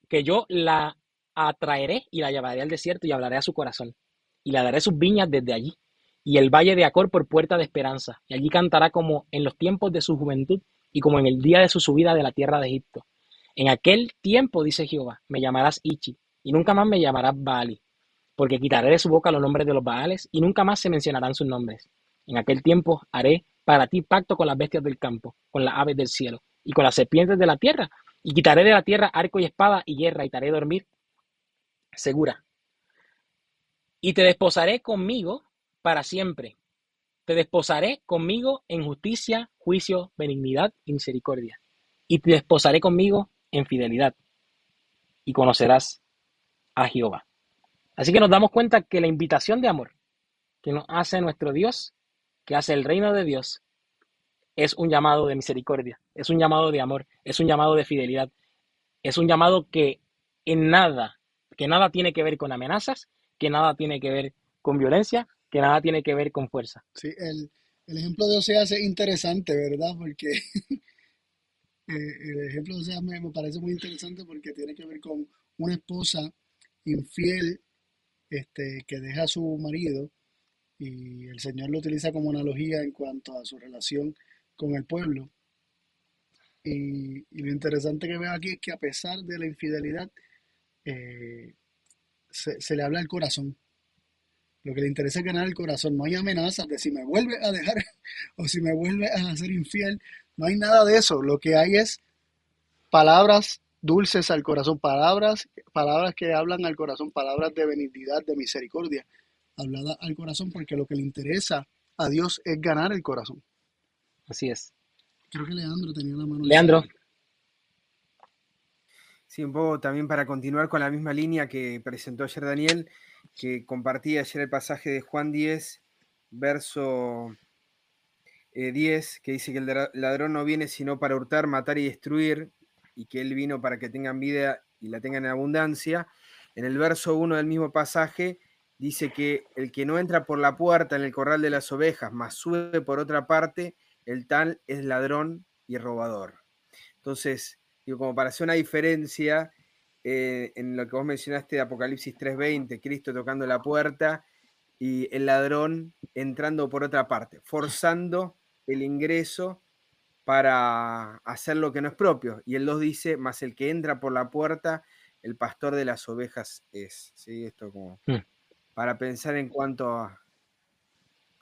que yo la atraeré y la llevaré al desierto y hablaré a su corazón. Y le daré sus viñas desde allí, y el valle de Acor por puerta de esperanza. Y allí cantará como en los tiempos de su juventud y como en el día de su subida de la tierra de Egipto. En aquel tiempo, dice Jehová, me llamarás Ichi, y nunca más me llamarás Baali, porque quitaré de su boca los nombres de los Baales y nunca más se mencionarán sus nombres. En aquel tiempo haré para ti pacto con las bestias del campo, con las aves del cielo y con las serpientes de la tierra, y quitaré de la tierra arco y espada y guerra y te haré dormir segura. Y te desposaré conmigo para siempre. Te desposaré conmigo en justicia, juicio, benignidad y misericordia. Y te desposaré conmigo en fidelidad. Y conocerás a Jehová. Así que nos damos cuenta que la invitación de amor que nos hace nuestro Dios, que hace el reino de Dios, es un llamado de misericordia, es un llamado de amor, es un llamado de fidelidad, es un llamado que en nada, que nada tiene que ver con amenazas, que nada tiene que ver con violencia, que nada tiene que ver con fuerza. Sí, el, ejemplo de Oseas es interesante, ¿verdad? Porque eh, el ejemplo de Oseas me, me parece muy interesante porque tiene que ver con una esposa infiel este, que deja a su marido y el Señor lo utiliza como analogía en cuanto a su relación con el pueblo. Y, lo interesante que veo aquí es que a pesar de la infidelidad, eh, se, le habla al corazón. Lo que le interesa es ganar el corazón. No hay amenazas de si me vuelve a dejar o si me vuelve a ser infiel. No hay nada de eso. Lo que hay es palabras dulces al corazón, palabras, palabras que hablan al corazón, palabras de benignidad, de misericordia, habladas al corazón, porque lo que le interesa a Dios es ganar el corazón. Así es. Creo que Leandro tenía la mano. Leandro. Sí, un poco también para continuar con la misma línea que presentó ayer Daniel, que compartí ayer el pasaje de Juan 10, verso 10, eh, que dice que el ladrón no viene sino para hurtar, matar y destruir, y que Él vino para que tengan vida y la tengan en abundancia. En el verso 1 del mismo pasaje dice que el que no entra por la puerta en el corral de las ovejas, más sube por otra parte, el tal es ladrón y robador. Entonces, digo, como para hacer una diferencia eh, en lo que vos mencionaste de Apocalipsis 3:20, Cristo tocando la puerta y el ladrón entrando por otra parte, forzando el ingreso para hacer lo que no es propio. Y el 2 dice, más el que entra por la puerta, el pastor de las ovejas es. ¿Sí? Esto como mm. para pensar en cuanto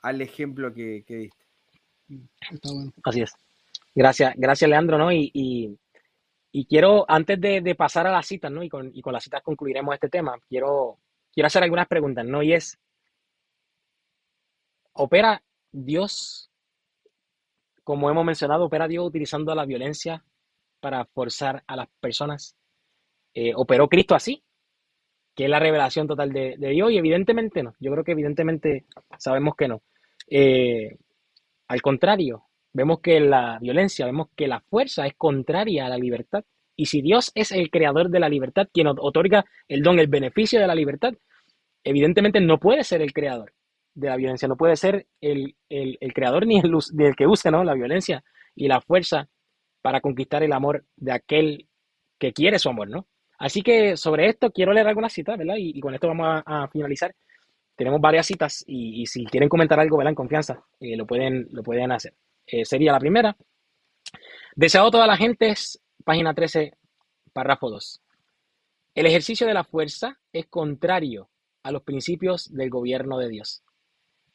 al ejemplo que, diste. Mm, Así es. Gracias, gracias Leandro, ¿no? Y, y, quiero, antes de, pasar a las citas, ¿no? Y con, y con las citas concluiremos este tema, quiero, quiero hacer algunas preguntas, ¿no? Y es, ¿opera Dios como hemos mencionado, opera Dios utilizando la violencia para forzar a las personas. Eh, ¿Operó Cristo así? Que es la revelación total de, Dios y evidentemente no. Yo creo que evidentemente sabemos que no. Eh, al contrario, vemos que la violencia, vemos que la fuerza es contraria a la libertad. Y si Dios es el creador de la libertad, quien otorga el don, el beneficio de la libertad, evidentemente no puede ser el creador de la violencia. No puede ser el, creador ni el, el que usa ¿no? la violencia y la fuerza para conquistar el amor de aquel que quiere su amor, ¿no? Así que sobre esto quiero leer algunas citas, ¿verdad? Y, con esto vamos a, finalizar. Tenemos varias citas y, si quieren comentar algo, ¿verdad? En confianza, eh, lo, pueden, lo pueden hacer. Eh, sería la primera. Deseado toda la gente es página 13, párrafo 2. El ejercicio de la fuerza es contrario a los principios del gobierno de Dios.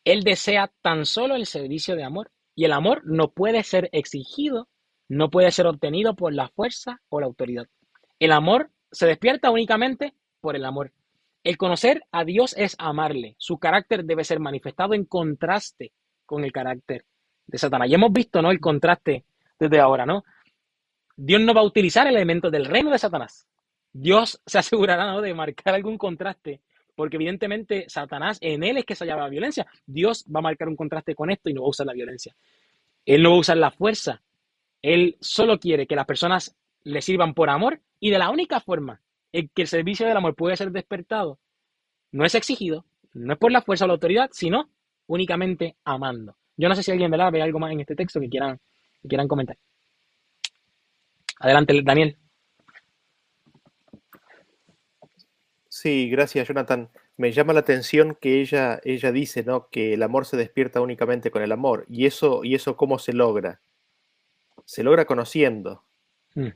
Él desea tan solo el servicio de amor y el amor no puede ser exigido, no puede ser obtenido por la fuerza o la autoridad. El amor se despierta únicamente por el amor. El conocer a Dios es amarle. Su carácter debe ser manifestado en contraste con el carácter de Satanás. Ya hemos visto, ¿no? El contraste desde ahora, ¿no? Dios no va a utilizar elementos del reino de Satanás. Dios se asegurará ¿no? de marcar algún contraste porque evidentemente Satanás, en él es que se llama la violencia. Dios va a marcar un contraste con esto y no va a usar la violencia. Él no va a usar la fuerza. Él solo quiere que las personas le sirvan por amor y de la única forma en que el servicio del amor puede ser despertado no es exigido, no es por la fuerza o la autoridad, sino únicamente amando. Yo no sé si alguien ve algo más en este texto que quieran, que quieran comentar. Adelante, Daniel. Sí, gracias, Jonathan. Me llama la atención que ella, ella dice, ¿no? Que el amor se despierta únicamente con el amor. ¿Y eso, y eso cómo se logra? Se logra conociendo. Mm.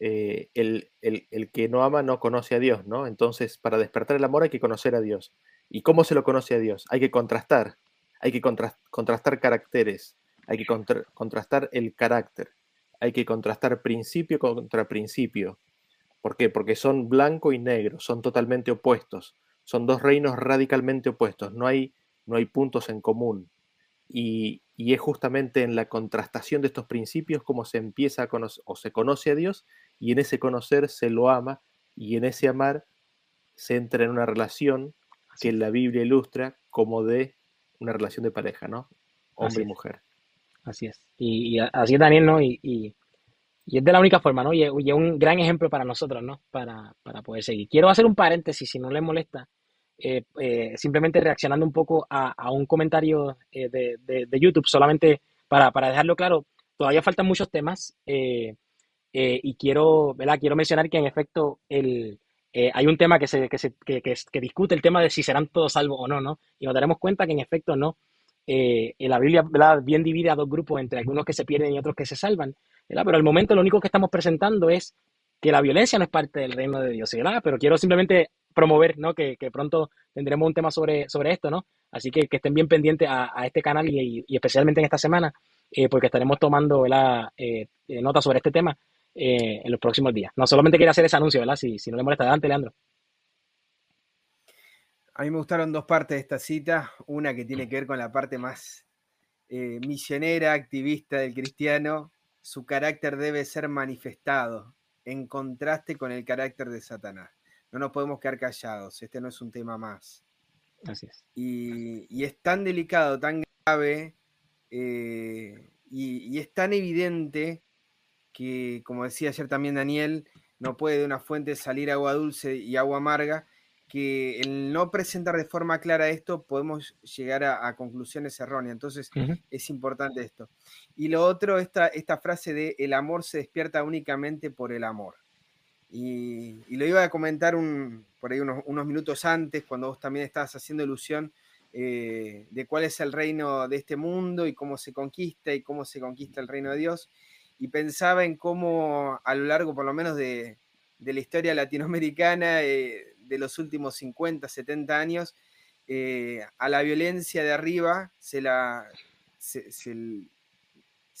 eh, el, que no ama no conoce a Dios, ¿no? Entonces, para despertar el amor hay que conocer a Dios. ¿Y cómo se lo conoce a Dios? Hay que contrastar, hay que contrastar caracteres, hay que contrastar el carácter, hay que contrastar principio contra principio. ¿Por qué? Porque son blanco y negro, son totalmente opuestos, son dos reinos radicalmente opuestos, no hay, no hay puntos en común. Y, es justamente en la contrastación de estos principios como se empieza a conocer o se conoce a Dios y en ese conocer se lo ama y en ese amar se entra en una relación que la Biblia ilustra como de una relación de pareja, ¿no? Hombre y mujer. Así es. Y, así es Daniel, ¿no? Y, y, es de la única forma, ¿no? Y, es un gran ejemplo para nosotros, ¿no? Para, para poder seguir. Quiero hacer un paréntesis, si no les molesta, eh, eh, simplemente reaccionando un poco a, un comentario eh, de, YouTube, solamente para, dejarlo claro, todavía faltan muchos temas y quiero, ¿verdad? quiero mencionar que en efecto el, hay un tema que, se, que, discute el tema de si serán todos salvos o no, ¿no? Y nos daremos cuenta que en efecto no. en la Biblia ¿verdad? bien divide a dos grupos, entre algunos que se pierden y otros que se salvan, ¿verdad? pero al momento lo único que estamos presentando es que la violencia no es parte del reino de Dios, ¿verdad? Pero quiero simplemente promover, ¿no? Que, pronto tendremos un tema sobre, sobre esto, ¿no? Así que, estén bien pendientes a, este canal y, especialmente en esta semana, eh, porque estaremos tomando la eh, eh, nota sobre este tema en los próximos días. No solamente quiero hacer ese anuncio, ¿verdad? Si, si no le molesta, adelante, Leandro. A mí me gustaron dos partes de esta cita. Una que tiene que ver con la parte más misionera, activista del cristiano. Su carácter debe ser manifestado en contraste con el carácter de Satanás no nos podemos quedar callados, este no es un tema más. Así es. Y, es tan delicado, tan grave, eh, y, es tan evidente que, como decía ayer también Daniel, no puede de una fuente salir agua dulce y agua amarga, que el no presentar de forma clara esto podemos llegar a, conclusiones erróneas. Entonces es importante esto. Y lo otro, esta, esta frase de el amor se despierta únicamente por el amor. Y, lo iba a comentar un, por ahí unos, minutos antes, cuando vos también estabas haciendo ilusión eh, de cuál es el reino de este mundo y cómo se conquista y cómo se conquista el reino de Dios. Y pensaba en cómo a lo largo, por lo menos, de, la historia latinoamericana, eh, de los últimos 50, 70 años, eh, a la violencia de arriba se, la, se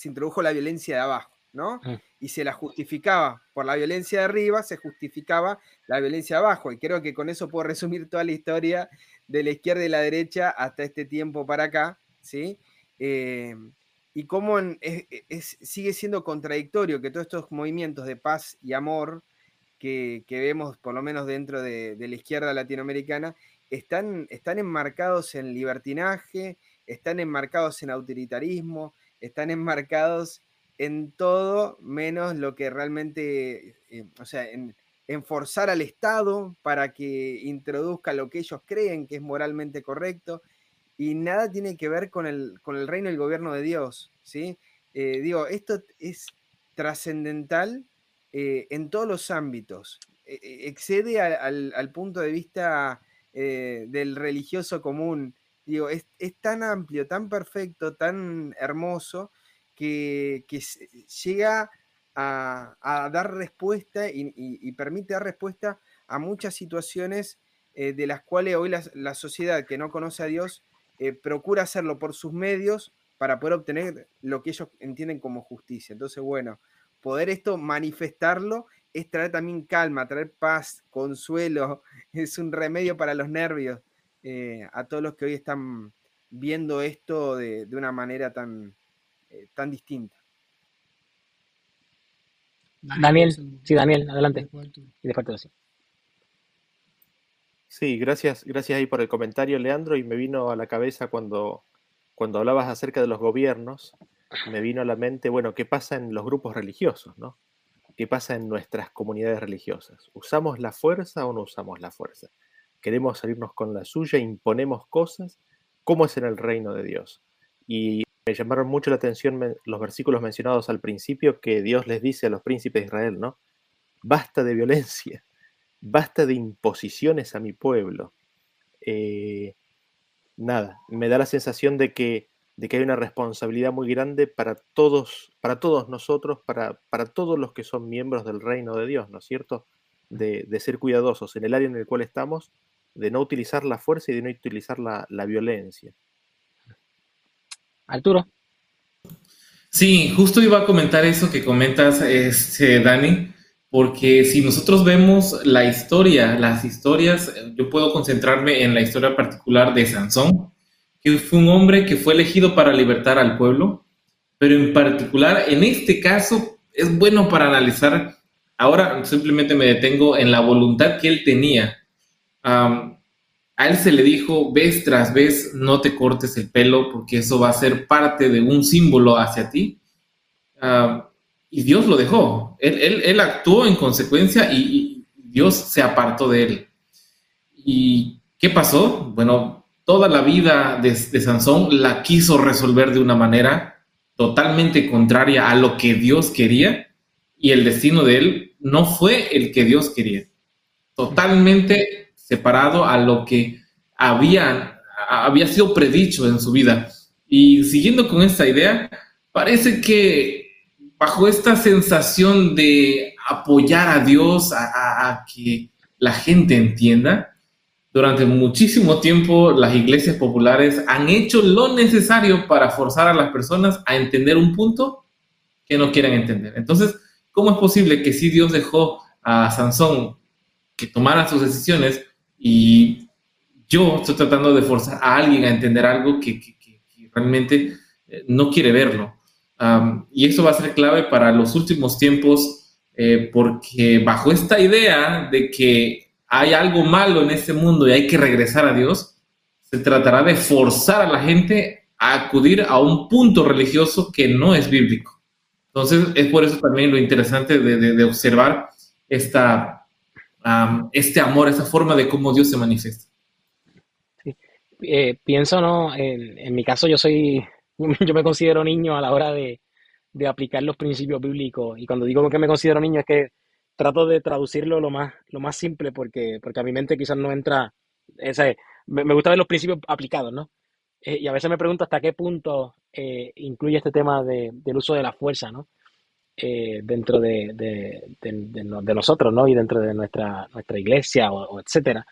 introdujo la violencia de abajo. ¿no? Mm. Y se la justificaba por la violencia de arriba, se justificaba la violencia de abajo. Y creo que con eso puedo resumir toda la historia de la izquierda y la derecha hasta este tiempo para acá, ¿sí? Eh, y cómo sigue siendo contradictorio que todos estos movimientos de paz y amor que, vemos, por lo menos dentro de, la izquierda latinoamericana, están, están enmarcados en libertinaje, están enmarcados en autoritarismo, están enmarcados en todo menos lo que realmente, eh, o sea, en, forzar al Estado para que introduzca lo que ellos creen que es moralmente correcto y nada tiene que ver con el, con el reino y el gobierno de Dios, ¿sí? Eh, digo, esto es trascendental eh, en todos los ámbitos, e, e, excede al, punto de vista del religioso común, digo, es, es tan amplio, tan perfecto, tan hermoso, que, llega a, dar respuesta y, permite dar respuesta a muchas situaciones eh, de las cuales hoy la, sociedad que no conoce a Dios eh, procura hacerlo por sus medios para poder obtener lo que ellos entienden como justicia. Entonces, bueno, poder esto manifestarlo es traer también calma, traer paz, consuelo, es un remedio para los nervios eh, a todos los que hoy están viendo esto de una manera tan, eh, tan distinta. Daniel, sí, Daniel, adelante. Y después Sí, gracias, gracias ahí por el comentario, Leandro, y me vino a la cabeza cuando, cuando hablabas acerca de los gobiernos, me vino a la mente, bueno, ¿qué pasa en los grupos religiosos, no? ¿Qué pasa en nuestras comunidades religiosas? ¿Usamos la fuerza o no usamos la fuerza? ¿Queremos salirnos con la suya? ¿Imponemos cosas? ¿Cómo es en el reino de Dios? Y me llamaron mucho la atención los versículos mencionados al principio que Dios les dice a los príncipes de Israel, ¿no? Basta de violencia, basta de imposiciones a mi pueblo. Eh, nada, me da la sensación de que de que hay una responsabilidad muy grande para todos, para todos nosotros, para, para todos los que son miembros del reino de Dios, ¿no es cierto? De, de ser cuidadosos en el área en el cual estamos, de no utilizar la fuerza y de no utilizar la, la violencia. Arturo. Sí, justo iba a comentar eso que comentas, este, Dani, porque si nosotros vemos la historia, las historias, yo puedo concentrarme en la historia particular de Sansón, que fue un hombre que fue elegido para libertar al pueblo, pero en particular en este caso es bueno para analizar, ahora simplemente me detengo en la voluntad que él tenía. a él se le dijo, vez tras vez, no te cortes el pelo porque eso va a ser parte de un símbolo hacia ti. Y Dios lo dejó. Él, actuó en consecuencia y, Dios se apartó de él. ¿Y qué pasó? Bueno, toda la vida de, Sansón la quiso resolver de una manera totalmente contraria a lo que Dios quería y el destino de él no fue el que Dios quería. Totalmente separado a lo que había, había sido predicho en su vida. Y siguiendo con esta idea, parece que bajo esta sensación de apoyar a Dios, a que la gente entienda, durante muchísimo tiempo las iglesias populares han hecho lo necesario para forzar a las personas a entender un punto que no quieren entender. Entonces, ¿cómo es posible que si Dios dejó a Sansón que tomara sus decisiones y yo estoy tratando de forzar a alguien a entender algo que, realmente eh, no quiere verlo? Y eso va a ser clave para los últimos tiempos eh, porque bajo esta idea de que hay algo malo en este mundo y hay que regresar a Dios, se tratará de forzar a la gente a acudir a un punto religioso que no es bíblico. Entonces, es por eso también lo interesante de, observar esta, este amor, esa forma de cómo Dios se manifiesta. Eh, pienso, ¿no? En, mi caso, yo soy, yo me considero niño a la hora de, de aplicar los principios bíblicos. Y cuando digo que me considero niño es que trato de traducirlo lo más, lo más simple porque, porque a mi mente quizás no entra, ese, me, gusta ver los principios aplicados, ¿no? Eh, y a veces me pregunto hasta qué punto eh, incluye este tema de, del uso de la fuerza, ¿no? Eh, dentro de, de, de, nosotros, ¿no? Y dentro de nuestra, nuestra iglesia o, etcétera.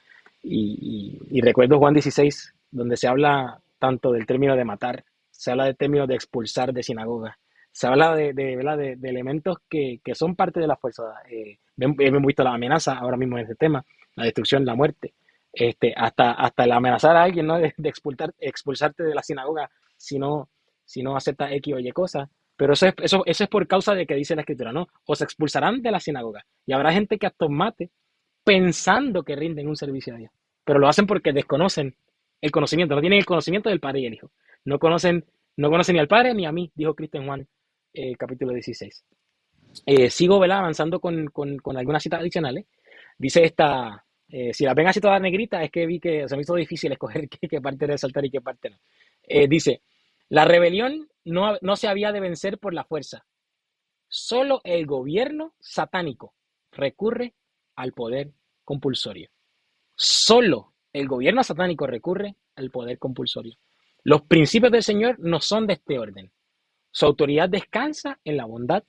Y, y, y, recuerdo Juan 16, donde se habla tanto del término de matar, se habla del término de expulsar de sinagoga, se habla de, de, de, de elementos que, que, son parte de la fuerza. Eh, hemos visto la amenaza ahora mismo en este tema, la destrucción, la muerte, este, hasta, hasta el amenazar a alguien, ¿no? De, expulsar, expulsarte de la sinagoga si no, si no acepta X o Y cosas. Pero eso es, eso, eso es por causa de que dice la escritura, ¿no? O se expulsarán de la sinagoga. Y habrá gente que hasta mate pensando que rinden un servicio a Dios. Pero lo hacen porque desconocen el conocimiento, no tienen el conocimiento del Padre y el Hijo. No conocen, no conocen ni al Padre ni a mí, dijo Cristo en Juan eh, capítulo 16. Eh, sigo ¿verdad? avanzando con, con, con, algunas citas adicionales. Dice esta, eh, si la ven así toda negrita, es que vi que se me hizo difícil escoger qué, qué parte resaltar y qué parte no. dice, la rebelión no, no se había de vencer por la fuerza. Solo el gobierno satánico recurre al poder compulsorio. Solo el gobierno satánico recurre al poder compulsorio. Los principios del Señor no son de este orden. Su autoridad descansa en la bondad,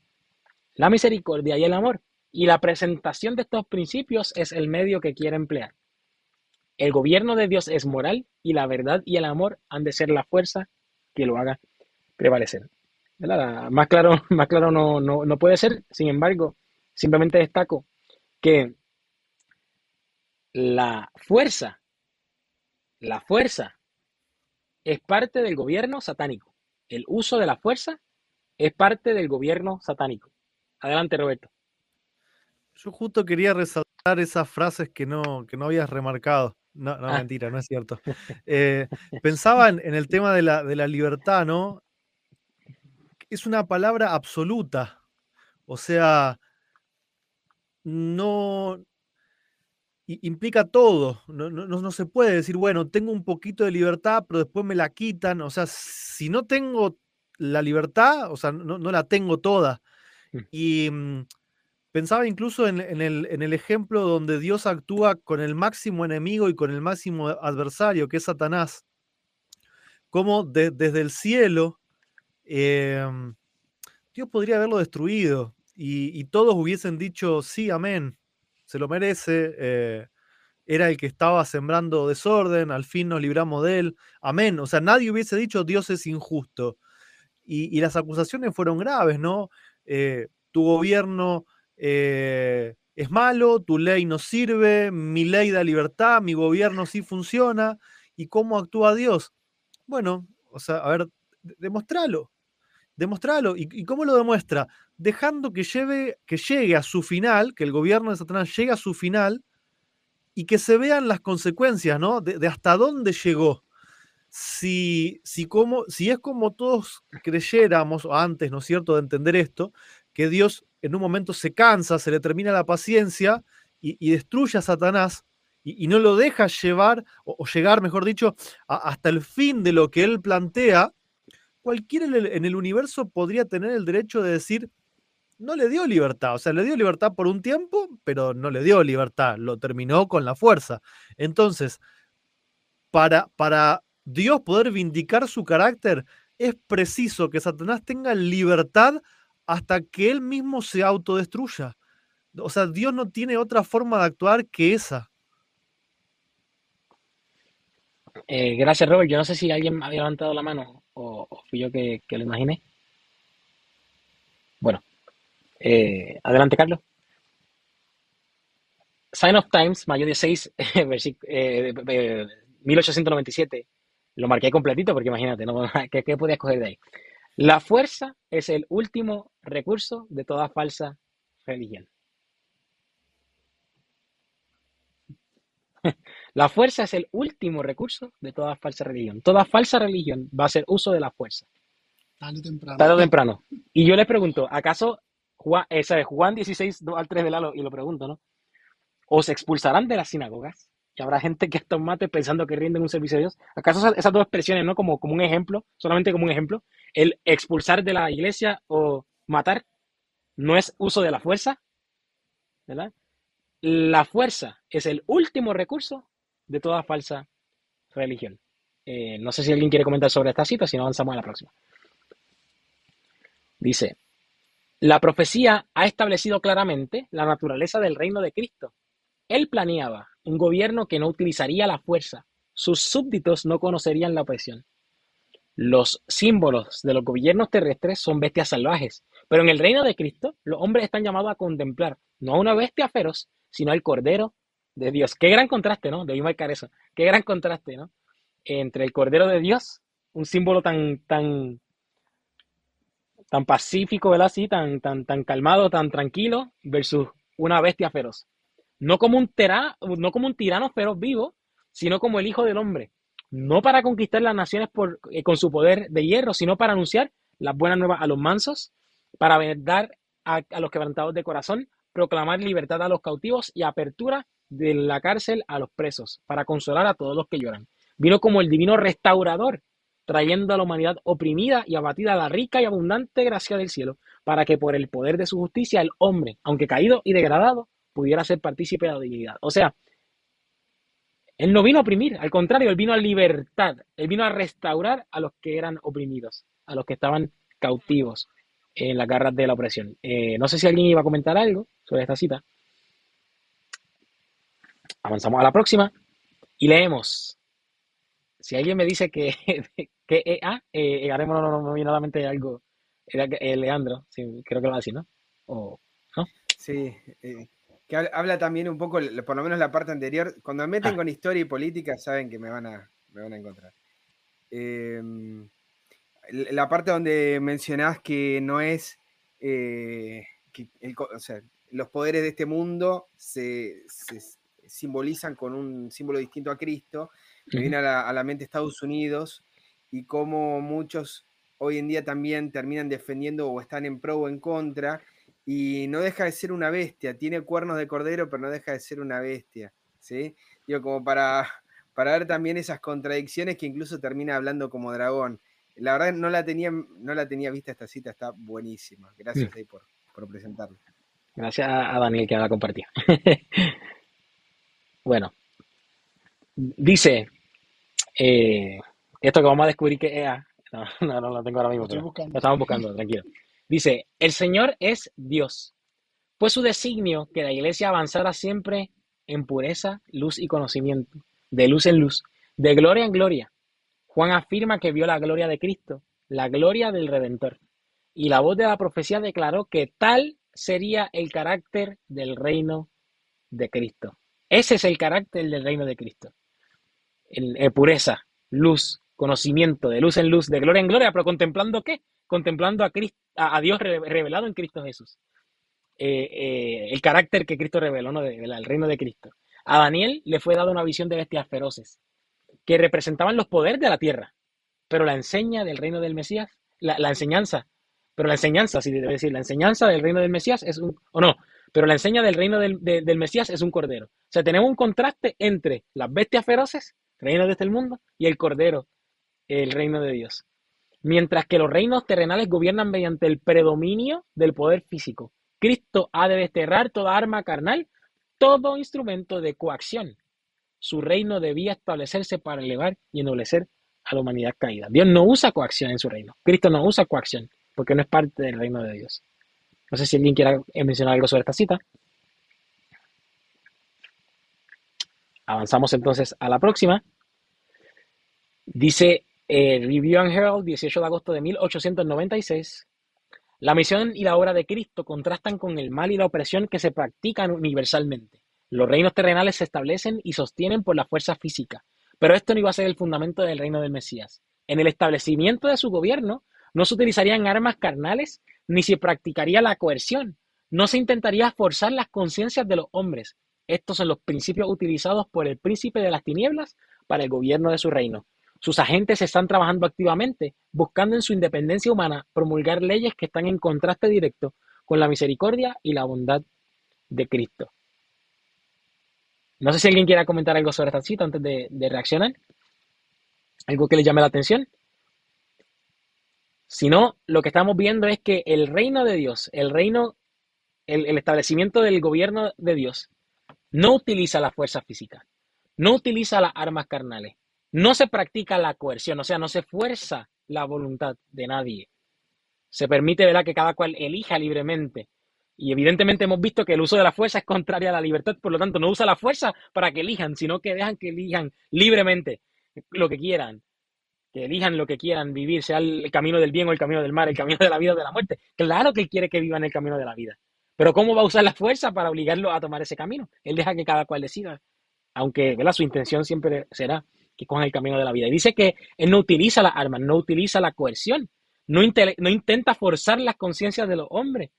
la misericordia y el amor. Y la presentación de estos principios es el medio que quiere emplear. El gobierno de Dios es moral y la verdad y el amor han de ser la fuerza que lo haga prevalecer. Más claro, más claro no, no, no puede ser. Sin embargo, simplemente destaco que la fuerza, la fuerza es parte del gobierno satánico el uso de la fuerza es parte del gobierno satánico. Adelante, Roberto. Yo justo quería resaltar esas frases que no, que no habías remarcado. No, no, ah. mentira, no es cierto. Eh, pensaba en, el tema de la, de la libertad, ¿no? Es una palabra absoluta. O sea, no, implica todo. No, no, no, se puede decir, bueno, tengo un poquito de libertad, pero después me la quitan. O sea, si no tengo la libertad, o sea, no, la tengo toda. Mm. Y mm, pensaba incluso en, el, en, el, ejemplo donde Dios actúa con el máximo enemigo y con el máximo adversario, que es Satanás. cómo desde el cielo em, Dios podría haberlo destruido y, todos hubiesen dicho, sí, amén, se lo merece, eh, era el que estaba sembrando desorden, al fin nos libramos de él, amén. O sea, nadie hubiese dicho Dios es injusto. Y, las acusaciones fueron graves, ¿no? Eh, tu gobierno eh, es malo, tu ley no sirve, mi ley da libertad, mi gobierno sí funciona. ¿Y cómo actúa Dios? Bueno, o sea, a ver, demostralo. Demostralo. ¿Y, cómo lo demuestra? Dejando que, lleve, que llegue a su final, que el gobierno de Satanás llegue a su final y que se vean las consecuencias, ¿no? De, hasta dónde llegó. Si, si, como, si es como todos creyéramos antes, ¿no es cierto?, de entender esto, que Dios en un momento se cansa, se le termina la paciencia y, destruye a Satanás y, no lo deja llevar o, llegar, mejor dicho, hasta el fin de lo que él plantea, cualquiera en el, universo podría tener el derecho de decir, no le dio libertad, o sea, le dio libertad por un tiempo, pero no le dio libertad, lo terminó con la fuerza. Entonces, para, para Dios poder vindicar su carácter, es preciso que Satanás tenga libertad hasta que él mismo se autodestruya. O sea, Dios no tiene otra forma de actuar que esa. Eh, gracias, Robert. Yo no sé si alguien había levantado la mano o, fui yo que, lo imaginé. Bueno, eh, adelante, Carlos. Sign of Times, mayo 16, eh, 1897. Lo marqué completito porque imagínate, ¿no? ¿Qué, ¿qué podía escoger de ahí? La fuerza es el último recurso de toda falsa religión. La fuerza es el último recurso de toda falsa religión. Toda falsa religión va a hacer uso de la fuerza. Tarde o temprano. Tarde o temprano. Y yo le pregunto, ¿acaso Esa es Juan 16, 2 al 3 de Lalo, y lo pregunto, ¿no? ¿Os expulsarán de las sinagogas? Y habrá gente que hasta mate pensando que rinden un servicio a Dios. ¿Acaso esas, dos expresiones, no? Como, como un ejemplo, solamente como un ejemplo, el expulsar de la iglesia o matar no es uso de la fuerza, ¿verdad? La fuerza es el último recurso de toda falsa religión. Eh, no sé si alguien quiere comentar sobre esta cita, si no avanzamos a la próxima. Dice, la profecía ha establecido claramente la naturaleza del reino de Cristo. Él planeaba un gobierno que no utilizaría la fuerza. Sus súbditos no conocerían la opresión. Los símbolos de los gobiernos terrestres son bestias salvajes, pero en el reino de Cristo los hombres están llamados a contemplar no a una bestia feroz, sino al Cordero de Dios. Qué gran contraste, ¿no? Debí marcar eso. Qué gran contraste, ¿no? Entre el Cordero de Dios, un símbolo tan, tan, tan pacífico, ¿verdad? Así, tan, tan, tan calmado, tan tranquilo, versus una bestia feroz. No como un, no como un tirano feroz vivo, sino como el Hijo del Hombre. No para conquistar las naciones por, eh, con su poder de hierro, sino para anunciar las buenas nuevas a los mansos, para dar a los quebrantados de corazón, proclamar libertad a los cautivos y apertura de la cárcel a los presos, para consolar a todos los que lloran. Vino como el divino restaurador, trayendo a la humanidad oprimida y abatida la rica y abundante gracia del cielo, para que por el poder de su justicia el hombre, aunque caído y degradado, pudiera ser partícipe de la divinidad. O sea, él no vino a oprimir, al contrario, él vino a libertad, él vino a restaurar a los que eran oprimidos, a los que estaban cautivos en las garras de la opresión. Eh, no sé si alguien iba a comentar algo sobre esta cita. Avanzamos a la próxima y leemos. Si alguien me dice que, que eh, ah, eh, haremos no, no, viene a la mente algo, era eh, Leandro, sí, creo que lo va a decir, ¿no? O, ¿no? Sí, eh, que habla también un poco, por lo menos la parte anterior, cuando me meten ah. con historia y política saben que me van a, me van a encontrar. Em, la parte donde mencionás que no es, que o sea, los poderes de este mundo se, simbolizan con un símbolo distinto a Cristo, me viene a la, mente Estados Unidos y cómo muchos hoy en día también terminan defendiendo o están en pro o en contra, y no deja de ser una bestia, tiene cuernos de cordero, pero no deja de ser una bestia, ¿sí? Digo, como para, para ver también esas contradicciones que incluso termina hablando como dragón. La verdad no la tenía, no la tenía vista esta cita, está buenísima. Gracias por, por presentarlo. Gracias a Daniel que la compartió. bueno, dice, eh, Esto que vamos a descubrir que es EA. No, no, no lo tengo ahora mismo, Lo pero buscando. lo estamos buscando, tranquilo. Dice, el Señor es Dios. Fue su designio que la iglesia avanzara siempre en pureza, luz y conocimiento, de luz en luz, de gloria en gloria. Juan afirma que vio la gloria de Cristo, la gloria del Redentor. Y la voz de la profecía declaró que tal sería el carácter del reino de Cristo. Ese es el carácter del reino de Cristo. En, en pureza, luz, conocimiento, de luz en luz, de gloria en gloria, pero contemplando qué? Contemplando a, Cristo, a, Dios re- revelado en Cristo Jesús. Eh, eh, el carácter que Cristo reveló, ¿no? De- del reino de Cristo. A Daniel le fue dada una visión de bestias feroces que representaban los poderes de la tierra, pero la enseña del reino del Mesías, la, enseñanza, pero la enseñanza, así debe decir, la enseñanza del reino del Mesías es un, o no, pero la enseña del reino del, de- del Mesías es un cordero. O sea, tenemos un contraste entre las bestias feroces, reino de este mundo, y el cordero, el reino de Dios. Mientras que los reinos terrenales gobiernan mediante el predominio del poder físico. Cristo ha de desterrar toda arma carnal, todo instrumento de coacción. Su reino debía establecerse para elevar y ennoblecer a la humanidad caída. Dios no usa coacción en su reino. Cristo no usa coacción porque no es parte del reino de Dios. No sé si alguien quiera mencionar algo sobre esta cita. Avanzamos entonces a la próxima. Dice eh, Review and Herald, 18 de agosto de 1896. La misión y la obra de Cristo contrastan con el mal y la opresión que se practican universalmente. Los reinos terrenales se establecen y sostienen por la fuerza física, pero esto no iba a ser el fundamento del reino del Mesías. En el establecimiento de su gobierno no se utilizarían armas carnales ni se practicaría la coerción. No se intentaría forzar las conciencias de los hombres. Estos son los principios utilizados por el príncipe de las tinieblas para el gobierno de su reino. Sus agentes están trabajando activamente, buscando en su independencia humana promulgar leyes que están en contraste directo con la misericordia y la bondad de Cristo. No sé si alguien quiera comentar algo sobre esta cita antes de, reaccionar. Algo que le llame la atención. Si no, lo que estamos viendo es que el reino de Dios, el reino, el, el establecimiento del gobierno de Dios, no utiliza la fuerza física, no utiliza las armas carnales, no se practica la coerción, o sea, no se fuerza la voluntad de nadie. Se permite, ¿verdad?, que cada cual elija libremente. Y evidentemente hemos visto que el uso de la fuerza es contraria a la libertad, por lo tanto, no usa la fuerza para que elijan, sino que dejan que elijan libremente lo que quieran, que elijan lo que quieran vivir, sea el camino del bien o el camino del mal, el camino de la vida o de la muerte. Claro que él quiere que vivan el camino de la vida. Pero ¿cómo va a usar la fuerza para obligarlo a tomar ese camino? Él deja que cada cual decida, aunque ¿verdad? su intención siempre será que cojan el camino de la vida. Y dice que él no utiliza las armas, no utiliza la coerción, no, no intenta forzar las conciencias de los hombres,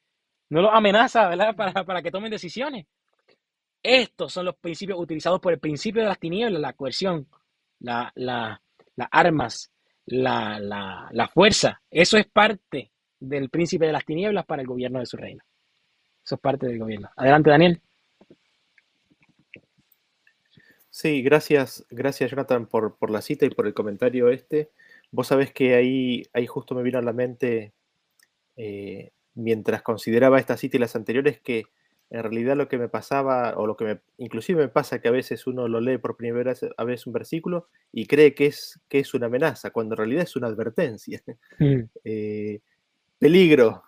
no los amenaza ¿verdad? Para, para que tomen decisiones. Estos son los principios utilizados por el principio de las tinieblas, la coerción, la, la- las armas, la, la, la fuerza. Eso es parte del príncipe de las tinieblas para el gobierno de su reino. Eso es parte del gobierno. Adelante, Daniel. Sí, gracias, gracias Jonathan por, por la cita y por el comentario este. Vos sabés que ahí, ahí justo me vino a la mente, eh, mientras consideraba esta cita y las anteriores, que en realidad lo que me pasaba, o lo que me, inclusive me pasa que a veces uno lo lee por primera vez, a veces un versículo y cree que es, que es una amenaza, cuando en realidad es una advertencia. Mm, Eh, peligro,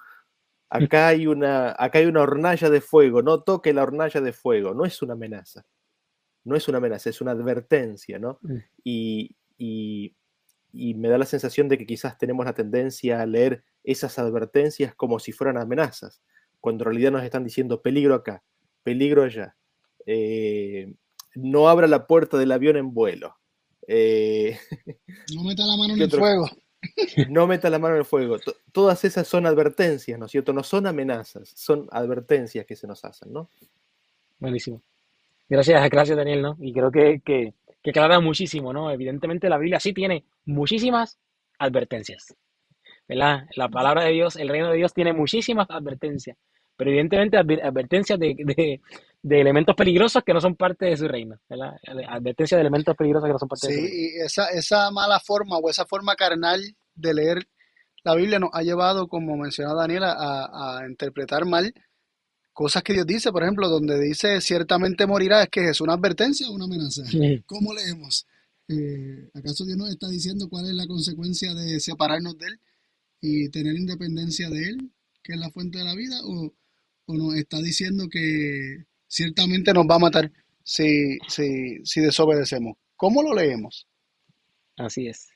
acá hay, una, acá hay una hornalla de fuego, no toque la hornalla de fuego, no es una amenaza, no es una amenaza, es una advertencia, ¿no? mm. Y, y- y me da la sensación de que quizás tenemos la tendencia a leer esas advertencias como si fueran amenazas, cuando en realidad nos están diciendo peligro acá, peligro allá, eh, no abra la puerta del avión en vuelo. eh, No meta la mano en ¿Qué el otro? fuego. no meta la mano en el fuego. To- Todas esas son advertencias, ¿no es cierto? No son amenazas, son advertencias que se nos hacen, ¿no? Buenísimo. Gracias, gracias Daniel, ¿no? Y creo que, que, que aclara muchísimo, ¿no? Evidentemente la Biblia sí tiene muchísimas advertencias, ¿verdad? La palabra de Dios, el reino de Dios tiene muchísimas advertencias, pero evidentemente adver- advertencias de, de, de elementos peligrosos que no son parte de su reino, ¿verdad? Advertencias de elementos peligrosos que no son parte de su Sí, reino. y esa, esa mala forma o esa forma carnal de leer la Biblia nos ha llevado, como mencionaba Daniela, a, a interpretar mal cosas que Dios dice, por ejemplo, donde dice ciertamente morirá, es que es una advertencia o una amenaza. ¿Cómo leemos? Eh, ¿Acaso Dios nos está diciendo cuál es la consecuencia de separarnos de Él y tener independencia de Él, que es la fuente de la vida? ¿O, o nos está diciendo que ciertamente nos va a matar si, si, si desobedecemos? ¿Cómo lo leemos? Así es.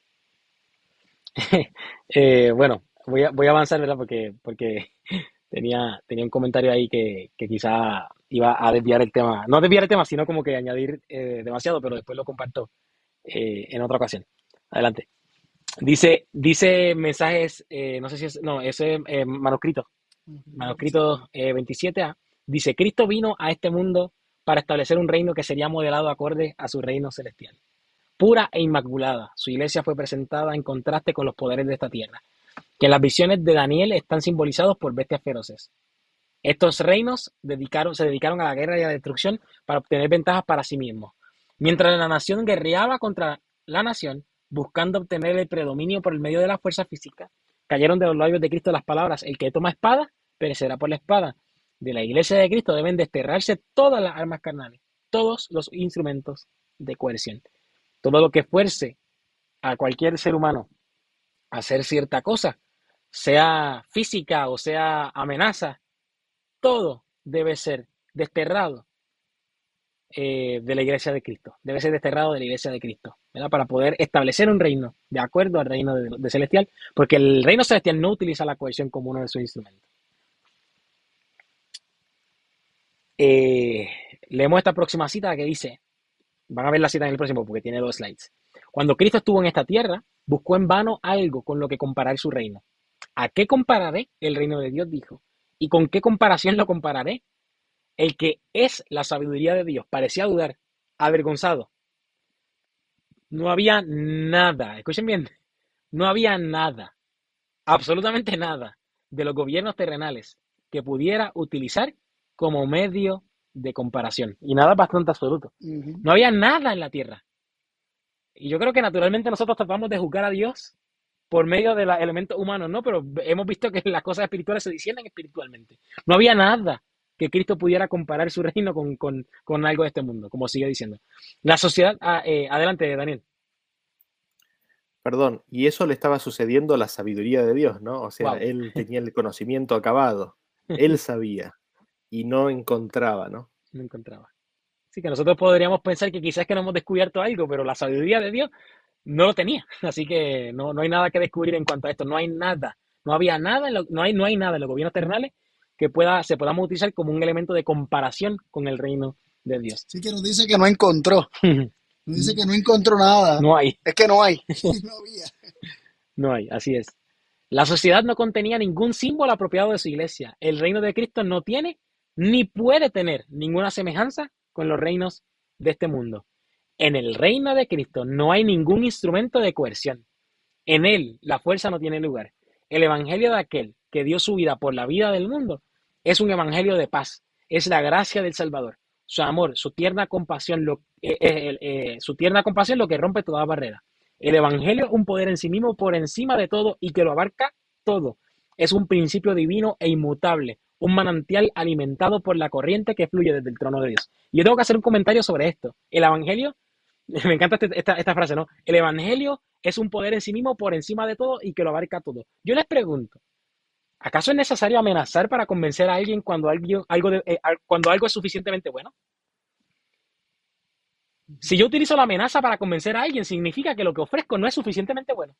Eh, bueno, voy a, voy a avanzar, ¿verdad? Porque, porque tenía, tenía un comentario ahí que, que quizá iba a desviar el tema. No desviar el tema, sino como que añadir eh, demasiado, pero después lo comparto eh, en otra ocasión. Adelante. Dice, dice mensajes, no sé si es, no, ese manuscrito, manuscrito 27A, dice, Cristo vino a este mundo para establecer un reino que sería modelado acorde a su reino celestial pura e inmaculada. Su iglesia fue presentada en contraste con los poderes de esta tierra, que las visiones de Daniel están simbolizados por bestias feroces. Estos reinos dedicaron, se dedicaron a la guerra y a la destrucción para obtener ventajas para sí mismos. Mientras la nación guerreaba contra la nación, buscando obtener el predominio por el medio de la fuerza física, cayeron de los labios de Cristo las palabras, el que toma espada, perecerá por la espada. De la iglesia de Cristo deben desterrarse todas las armas carnales, todos los instrumentos de coerción. Todo lo que fuerce a cualquier ser humano hacer cierta cosa, sea física o sea amenaza, todo debe ser desterrado eh, de la iglesia de Cristo. Debe ser desterrado de la iglesia de Cristo, ¿verdad? Para poder establecer un reino de acuerdo al reino de, celestial, porque el reino celestial no utiliza la cohesión como uno de sus instrumentos. Eh, leemos esta próxima cita que dice, Van a ver la cita en el próximo porque tiene dos slides. Cuando Cristo estuvo en esta tierra, buscó en vano algo con lo que comparar su reino. ¿A qué compararé el reino de Dios? Dijo. ¿Y con qué comparación lo compararé? El que es la sabiduría de Dios parecía dudar, avergonzado. No había nada, escuchen bien, no había nada, absolutamente nada de los gobiernos terrenales que pudiera utilizar como medio de comparación. Y nada bastante absoluto. No había nada en la tierra. Y yo creo que naturalmente nosotros tratamos de juzgar a Dios por medio de los elementos humanos, ¿no? Pero hemos visto que las cosas espirituales se disciernen espiritualmente. No había nada que Cristo pudiera comparar su reino con, algo de este mundo, como sigue diciendo. La sociedad, ah, eh, adelante, Daniel. Perdón, y eso le estaba sucediendo a la sabiduría de Dios, ¿no? O sea, él tenía el conocimiento acabado, él sabía y no encontraba, ¿no? No encontraba. Así que nosotros podríamos pensar que quizás que no hemos descubierto algo, pero la sabiduría de Dios no lo tenía. Así que no, no hay nada que descubrir en cuanto a esto. No hay nada. No había nada, no, hay, no hay nada en los gobiernos terrenales que pueda, se podamos utilizar como un elemento de comparación con el reino de Dios. Sí que nos dice que no encontró. Nos dice que no encontró nada. No hay. Es que no hay. no había. No hay, así es. La sociedad no contenía ningún símbolo apropiado de su iglesia. El reino de Cristo no tiene ni puede tener ninguna semejanza con los reinos de este mundo. En el reino de Cristo no hay ningún instrumento de coerción. En él la fuerza no tiene lugar. El evangelio de aquel que dio su vida por la vida del mundo es un evangelio de paz. Es la gracia del Salvador. Su amor, su tierna compasión, lo, eh, eh, eh, su tierna compasión lo que rompe toda barrera. El evangelio es un poder en sí mismo por encima de todo y que lo abarca todo. Es un principio divino e inmutable, un manantial alimentado por la corriente que fluye desde el trono de Dios. Yo tengo que hacer un comentario sobre esto. El Evangelio, me encanta este, esta, frase, ¿no? El Evangelio es un poder en sí mismo por encima de todo y que lo abarca todo. Yo les pregunto, ¿acaso es necesario amenazar para convencer a alguien cuando, algo, eh, cuando algo es suficientemente bueno? Si yo utilizo la amenaza para convencer a alguien, significa que lo que ofrezco no es suficientemente bueno.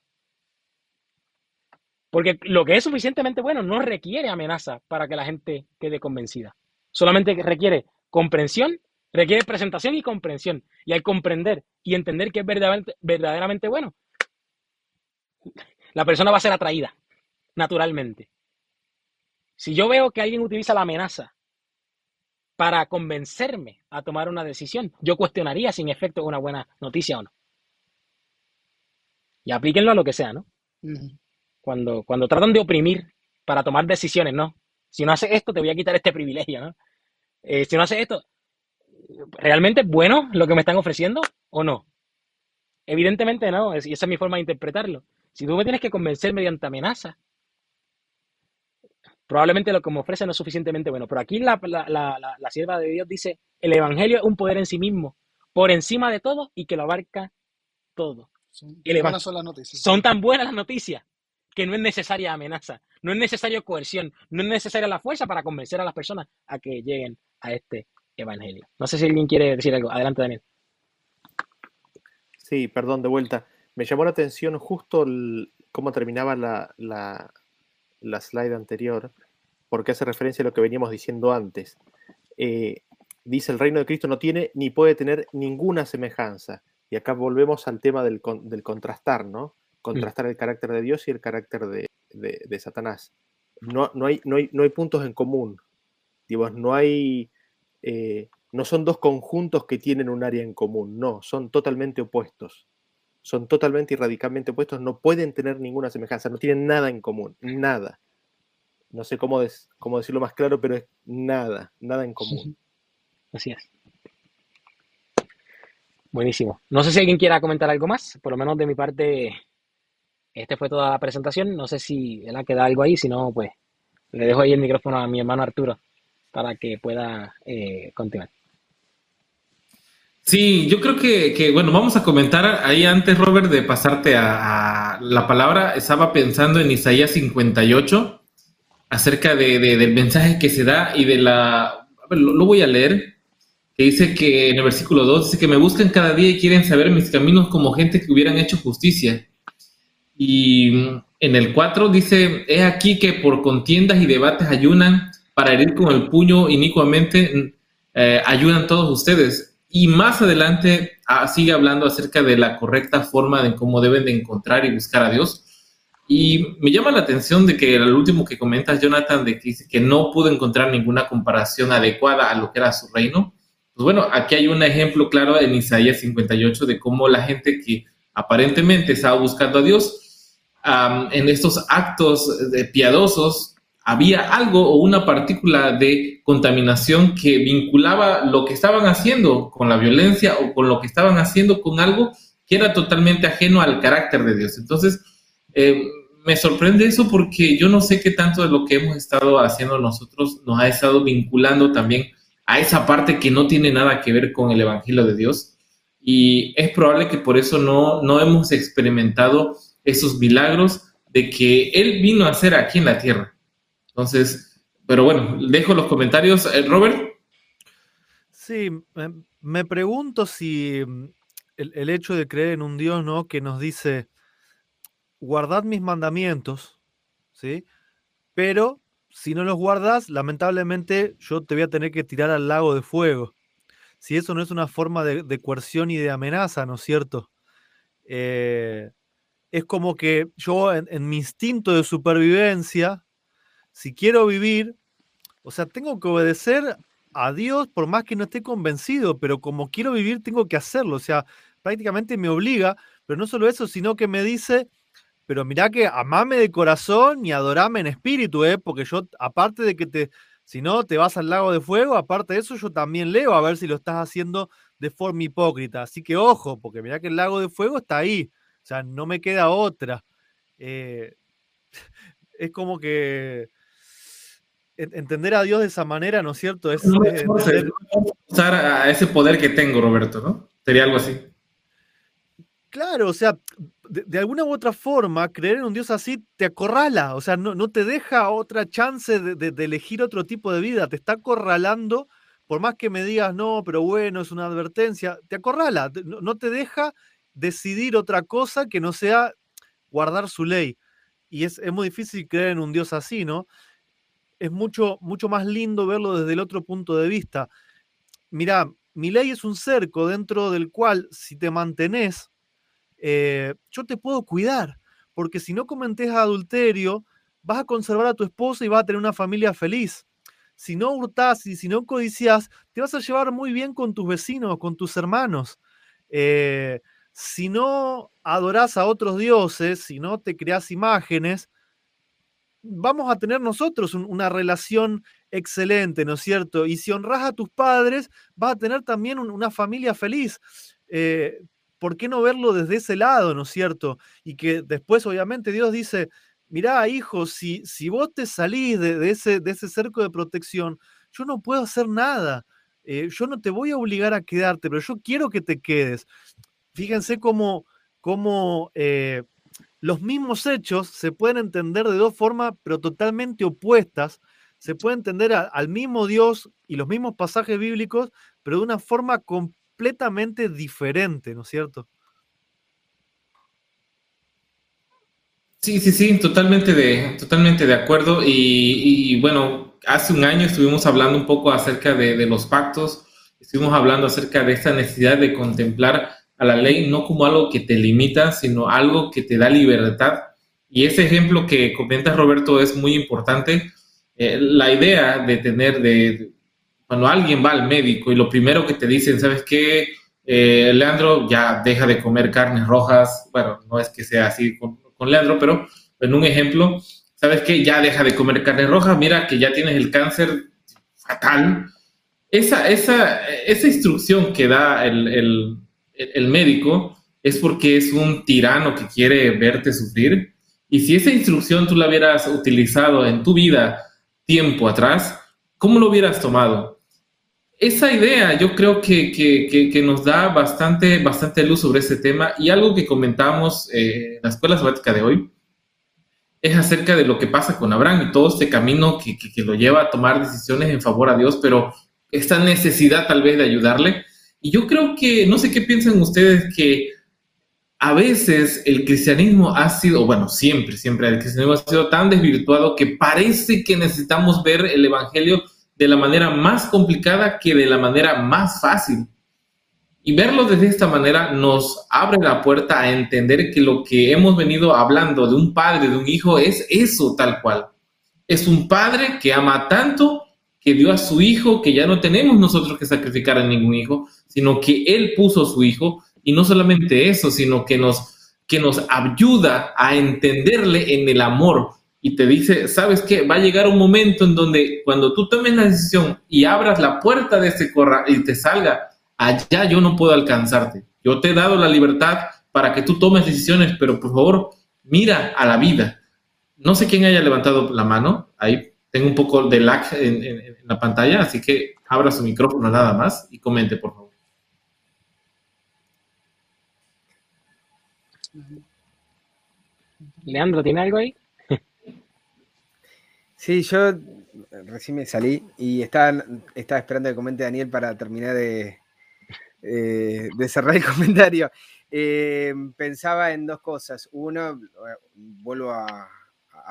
Porque lo que es suficientemente bueno no requiere amenaza para que la gente quede convencida. Solamente requiere comprensión, requiere presentación y comprensión. Y al comprender y entender que es verdaderamente, bueno, la persona va a ser atraída naturalmente. Si yo veo que alguien utiliza la amenaza para convencerme a tomar una decisión, yo cuestionaría si en efecto una buena noticia o no. Y aplíquenlo a lo que sea, ¿no? Cuando, cuando tratan de oprimir para tomar decisiones, ¿no? Si no haces esto, te voy a quitar este privilegio, ¿no? Eh, si no haces esto, ¿realmente es bueno lo que me están ofreciendo o no? Evidentemente no, y esa es mi forma de interpretarlo. Si tú me tienes que convencer mediante amenaza, probablemente lo que me ofrece no es suficientemente bueno. Pero aquí la, la, la, la sierva de Dios dice, el Evangelio es un poder en sí mismo, por encima de todo y que lo abarca todo. Son, buenas son las noticias. Son tan buenas las noticias que no es necesaria amenaza, no es necesario coerción, no es necesaria la fuerza para convencer a las personas a que lleguen a este evangelio. No sé si alguien quiere decir algo. Adelante, Daniel. Sí, perdón, de vuelta. Me llamó la atención justo cómo terminaba la, la, la slide anterior, porque hace referencia a lo que veníamos diciendo antes. Eh, dice, el reino de Cristo no tiene ni puede tener ninguna semejanza. Y acá volvemos al tema del, del contrastar, ¿no? Contrastar el carácter de Dios y el carácter de, de- de Satanás. No, no, hay, no, hay, no hay puntos en común. Digo, no hay... eh, no son dos conjuntos que tienen un área en común, no, son totalmente opuestos. Son totalmente y radicalmente opuestos, no pueden tener ninguna semejanza, no tienen nada en común, nada. No sé cómo, des- cómo decirlo más claro, pero es nada, nada en común. Así es. Buenísimo. No sé si alguien quiera comentar algo más. Por lo menos de mi parte, este fue toda la presentación. No sé si ¿verdad? queda algo ahí. Si no, pues le dejo ahí el micrófono a mi hermano Arturo para que pueda eh, continuar. Sí, yo creo que, que, bueno, vamos a comentar ahí antes, Robert, de pasarte a, la palabra. Estaba pensando en Isaías 58 acerca de, de- del mensaje que se da y de la... ver, lo, lo voy a leer, que dice que en el versículo 2 dice que me buscan cada día y quieren saber mis caminos como gente que hubieran hecho justicia. Y en el 4 dice, he aquí que por contiendas y debates ayunan para herir con el puño inicuamente, eh, ayunan todos ustedes. Y más adelante ah, sigue hablando acerca de la correcta forma de cómo deben de encontrar y buscar a Dios. Y me llama la atención de que el último que comentas, Jonathan, de que dice que no pudo encontrar ninguna comparación adecuada a lo que era su reino. Pues bueno, aquí hay un ejemplo claro en Isaías 58 de cómo la gente que aparentemente estaba buscando a Dios, am, en estos actos de piadosos, había algo o una partícula de contaminación que vinculaba lo que estaban haciendo con la violencia o con lo que estaban haciendo con algo que era totalmente ajeno al carácter de Dios. Entonces, eh, me sorprende eso porque yo no sé qué tanto de lo que hemos estado haciendo nosotros nos ha estado vinculando también a esa parte que no tiene nada que ver con el Evangelio de Dios. Y es probable que por eso no, no hemos experimentado esos milagros de que Él vino a hacer aquí en la tierra. Entonces, pero bueno, dejo los comentarios. Eh, Robert, Sí, me, pregunto si mm, el, el hecho de creer en un Dios, ¿no? Que nos dice, guardad mis mandamientos, ¿sí? Pero si no los guardas, lamentablemente yo te voy a tener que tirar al lago de fuego. Si eso no es una forma de, de coerción y de amenaza, ¿no es cierto? Eh, es como que yo en, mi instinto de supervivencia, si quiero vivir, o sea, tengo que obedecer a Dios por más que no esté convencido, pero como quiero vivir tengo que hacerlo, o sea, prácticamente me obliga, pero no solo eso, sino que me dice, pero mirá que amame de corazón y adorame en espíritu, ¿eh? porque yo, aparte de que te, si no, te vas al lago de fuego, aparte de eso, yo también leo a ver si lo estás haciendo de forma hipócrita. Así que ojo, porque mirá que el lago de fuego está ahí, o sea, no me queda otra. Eh, es como que en- entender a Dios de esa manera, ¿no es cierto? Es, no es a usar a ese poder que tengo, Roberto, ¿no? Sería algo así. Claro, o sea, de, de alguna u otra forma, creer en un Dios así te acorrala, o sea, no, no te deja otra chance de, de- de elegir otro tipo de vida, te está acorralando, por más que me digas, no, pero bueno, es una advertencia, te acorrala, no, no te deja decidir otra cosa que no sea guardar su ley. Y es, muy difícil creer en un Dios así, ¿no? Es mucho, mucho más lindo verlo desde el otro punto de vista. Mirá, mi ley es un cerco dentro del cual, si te mantenés, eh, yo te puedo cuidar, porque si no cometés adulterio, vas a conservar a tu esposa y vas a tener una familia feliz. Si no hurtás y si no codicias, te vas a llevar muy bien con tus vecinos, con tus hermanos. Eh, si no adorás a otros dioses, si no te creas imágenes, vamos a tener nosotros un- una relación excelente, ¿no es cierto? Y si honras a tus padres, vas a tener también un- una familia feliz. Eh, ¿por qué no verlo desde ese lado, ¿no es cierto? Y que después, obviamente, Dios dice, mirá, hijo, si, si vos te salís de, de ese, de ese cerco de protección, yo no puedo hacer nada. Eh, yo no te voy a obligar a quedarte, pero yo quiero que te quedes. Fíjense cómo cómo eh, los mismos hechos se pueden entender de dos formas, pero totalmente opuestas. Se puede entender al mismo Dios y los mismos pasajes bíblicos, pero de una forma completamente diferente, ¿no es cierto? Sí, sí, sí, totalmente de, totalmente de acuerdo. Y, bueno, hace un año estuvimos hablando un poco acerca de, de, los pactos, estuvimos hablando acerca de esta necesidad de contemplar a la ley no como algo que te limita, sino algo que te da libertad. Y ese ejemplo que comenta Roberto es muy importante. Eh, la idea de tener, de, cuando alguien va al médico y lo primero que te dicen, ¿sabes qué? Eh, Leandro, ya deja de comer carnes rojas. Bueno, no es que sea así con, Leandro, pero en un ejemplo, ¿sabes qué? Ya deja de comer carne roja, mira que ya tienes el cáncer fatal. Esa, esa, esa instrucción que da el, el médico es porque es un tirano que quiere verte sufrir. Y si esa instrucción tú la hubieras utilizado en tu vida tiempo atrás, ¿cómo lo hubieras tomado? Esa idea yo creo que, que, que, nos da bastante, bastante luz sobre ese tema y algo que comentamos eh, en la escuela sabática de hoy es acerca de lo que pasa con Abraham y todo este camino que, que lo lleva a tomar decisiones en favor a Dios, pero esta necesidad tal vez de ayudarle. Y yo creo que, no sé qué piensan ustedes, que a veces el cristianismo ha sido, bueno, siempre, siempre el cristianismo ha sido tan desvirtuado que parece que necesitamos ver el Evangelio de la manera más complicada que de la manera más fácil. Y verlo desde esta manera nos abre la puerta a entender que lo que hemos venido hablando de un padre, de un hijo, es eso tal cual. Es un padre que ama tanto que dio a su hijo, que ya no tenemos nosotros que sacrificar a ningún hijo, sino que él puso a su hijo. Y no solamente eso, sino que nos, que nos ayuda a entenderle en el amor, y te dice, ¿sabes qué? Va a llegar un momento en donde cuando tú tomes la decisión y abras la puerta de ese corral y te salga, allá yo no puedo alcanzarte. Yo te he dado la libertad para que tú tomes decisiones, pero por favor, mira a la vida. No sé quién haya levantado la mano, ahí tengo un poco de lag en, la pantalla, así que abra su micrófono nada más y comente, por favor. Leandro, ¿tiene algo ahí? Sí, yo recién me salí y estaba, estaba esperando que comente Daniel para terminar de, eh, de cerrar el comentario. Eh, pensaba en dos cosas. Uno, vuelvo a,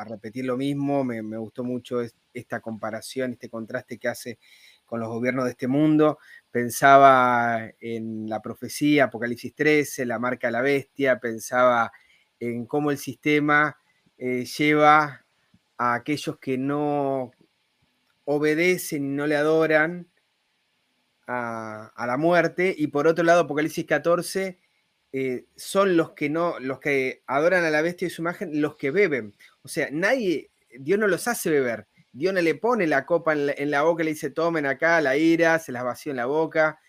repetir lo mismo, me, gustó mucho esta comparación, este contraste que hace con los gobiernos de este mundo. Pensaba en la profecía, Apocalipsis 13, la marca de la bestia, pensaba en cómo el sistema eh, lleva a aquellos que no obedecen y no le adoran a, la muerte. Y por otro lado, Apocalipsis 14 eh, son los que no, los que adoran a la bestia y su imagen, los que beben. O sea, nadie, Dios no los hace beber. Dios no le pone la copa en la, boca y le dice, tomen acá la ira, se las vacía en la boca.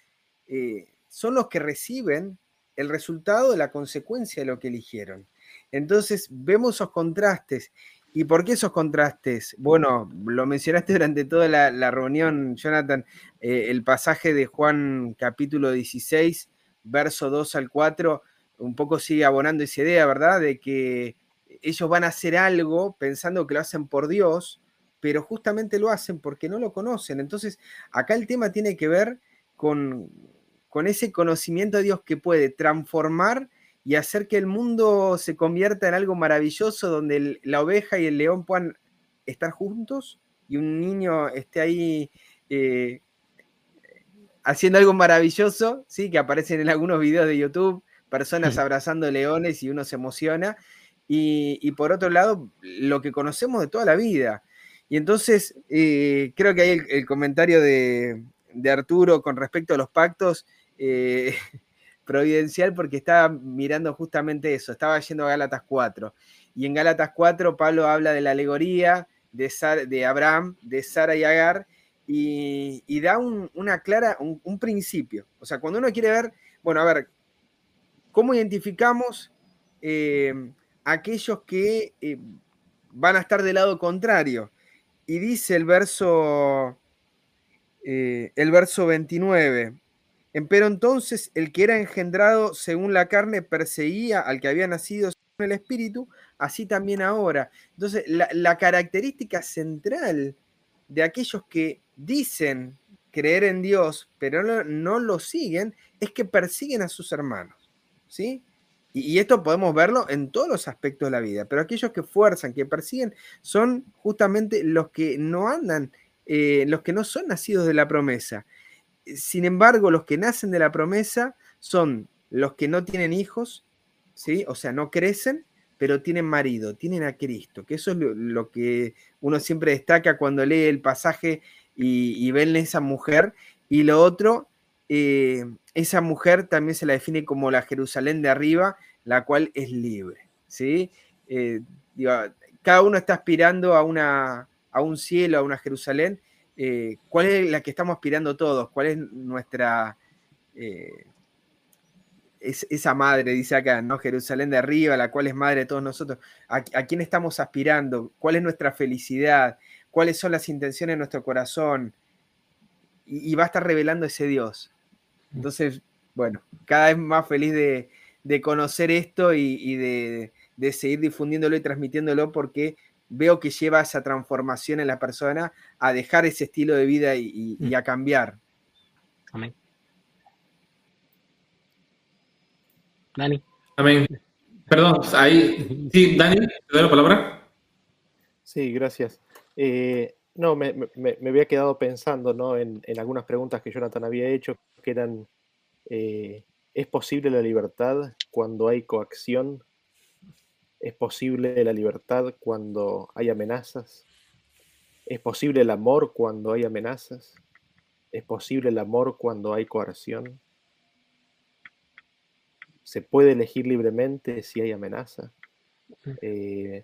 Eh, son los que reciben el resultado de la consecuencia de lo que eligieron. Entonces vemos esos contrastes ¿Y por qué esos contrastes? Bueno, lo mencionaste durante toda la, reunión, Jonathan, eh, el pasaje de Juan capítulo 16, verso 2 al 4, un poco sigue abonando esa idea, ¿verdad? De que ellos van a hacer algo pensando que lo hacen por Dios, pero justamente lo hacen porque no lo conocen. Entonces, acá el tema tiene que ver con, con ese conocimiento de Dios que puede transformar y hacer que el mundo se convierta en algo maravilloso donde la oveja y el león puedan estar juntos y un niño esté ahí eh, haciendo algo maravilloso, ¿sí? que aparecen en algunos videos de YouTube, personas abrazando leones y uno se emociona. Y, por otro lado, lo que conocemos de toda la vida. Y entonces, eh, creo que hay el, comentario de, Arturo con respecto a los pactos. Eh, providencial porque estaba mirando justamente eso, estaba yendo a Gálatas 4. Y en Gálatas 4 Pablo habla de la alegoría de, de Abraham, de Sara y Agar, y, da un, una clara, un, principio. O sea, cuando uno quiere ver, bueno, a ver, ¿cómo identificamos eh, aquellos que eh, van a estar del lado contrario? Y dice el verso, eh, el verso 29, Empero entonces el que era engendrado según la carne perseguía al que había nacido según el espíritu, así también ahora. Entonces, la, característica central de aquellos que dicen creer en Dios, pero no, lo siguen, es que persiguen a sus hermanos. ¿Sí? Y, esto podemos verlo en todos los aspectos de la vida, pero aquellos que fuerzan, que persiguen, son justamente los que no andan, eh, los que no son nacidos de la promesa. Sin embargo, los que nacen de la promesa son los que no tienen hijos, ¿sí? o sea, no crecen, pero tienen marido, tienen a Cristo, que eso es lo, que uno siempre destaca cuando lee el pasaje y, y ven esa mujer. Y lo otro, eh, esa mujer también se la define como la Jerusalén de arriba, la cual es libre. ¿sí? Eh, cada uno está aspirando a, una, a un cielo, a una Jerusalén, eh, ¿cuál es la que estamos aspirando todos? ¿Cuál es nuestra... esa madre, dice acá, ¿no? Jerusalén de arriba, la cual es madre de todos nosotros. ¿A, quién estamos aspirando? ¿Cuál es nuestra felicidad? ¿Cuáles son las intenciones de nuestro corazón? Y, va a estar revelando ese Dios. Entonces, bueno, cada vez más feliz de, conocer esto y, de, de, seguir difundiéndolo y transmitiéndolo porque veo que lleva esa transformación en la persona a dejar ese estilo de vida y, mm. a cambiar. Amén. Dani. Amén. Perdón, ahí. Sí, Dani, ¿te doy la palabra? Sí, gracias. Eh, no, me, había quedado pensando ¿no? en, algunas preguntas que Jonathan había hecho, que eran, eh, ¿es posible la libertad cuando hay coacción ¿Es posible la libertad cuando hay amenazas? ¿Es posible el amor cuando hay amenazas? ¿Es posible el amor cuando hay coerción? ¿Se puede elegir libremente si hay amenaza? Eh,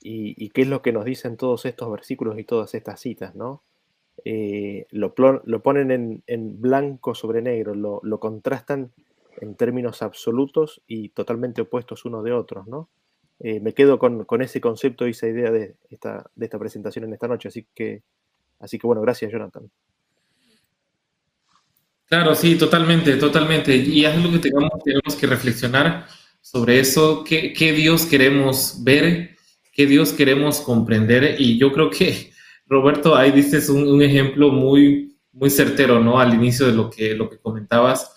y, qué es lo que nos dicen todos estos versículos y todas estas citas? ¿no? Eh, lo, ponen en, blanco sobre negro, lo, lo contrastan en términos absolutos y totalmente opuestos unos de otros, ¿no? Eh, me quedo con, ese concepto y esa idea de esta, de esta presentación en esta noche, así que, así que bueno, gracias Jonathan. Claro, sí, totalmente, totalmente. Y es lo que tenemos, tenemos que reflexionar sobre eso, qué, Dios queremos ver, qué Dios queremos comprender. Y yo creo que, Roberto, ahí dices un, ejemplo muy, muy certero, ¿no? Al inicio de lo que, lo que comentabas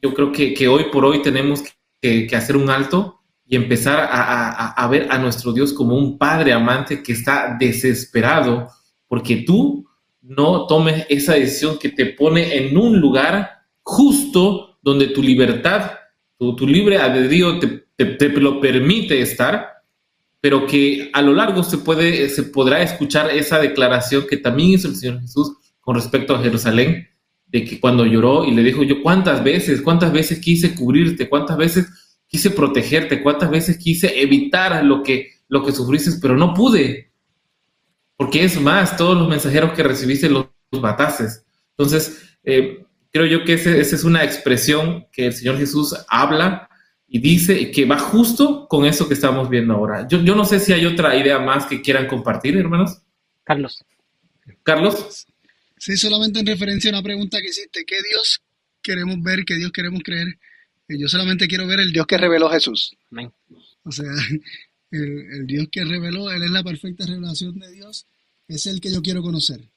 yo creo que, que hoy por hoy tenemos que, hacer un alto y empezar a, ver a nuestro Dios como un padre amante que está desesperado porque tú no tomes esa decisión que te pone en un lugar justo donde tu libertad, tu, tu libre albedrío te, te, te, lo permite estar, pero que a lo largo se, puede, se podrá escuchar esa declaración que también hizo el Señor Jesús con respecto a Jerusalén, de que cuando lloró y le dijo yo cuántas veces, cuántas veces quise cubrirte, cuántas veces quise protegerte, cuántas veces quise evitar lo que, lo que sufriste, pero no pude. Porque es más, todos los mensajeros que recibiste los, matases. Entonces, eh, creo yo que esa es una expresión que el Señor Jesús habla y dice que va justo con eso que estamos viendo ahora. Yo, yo no sé si hay otra idea más que quieran compartir, hermanos. Carlos. Carlos. Sí, solamente en referencia a una pregunta que hiciste, ¿qué Dios queremos ver, qué Dios queremos creer? Eh, yo solamente quiero ver el Dios que reveló Jesús. O sea, el, Dios que reveló, Él es la perfecta revelación de Dios, es el que yo quiero conocer.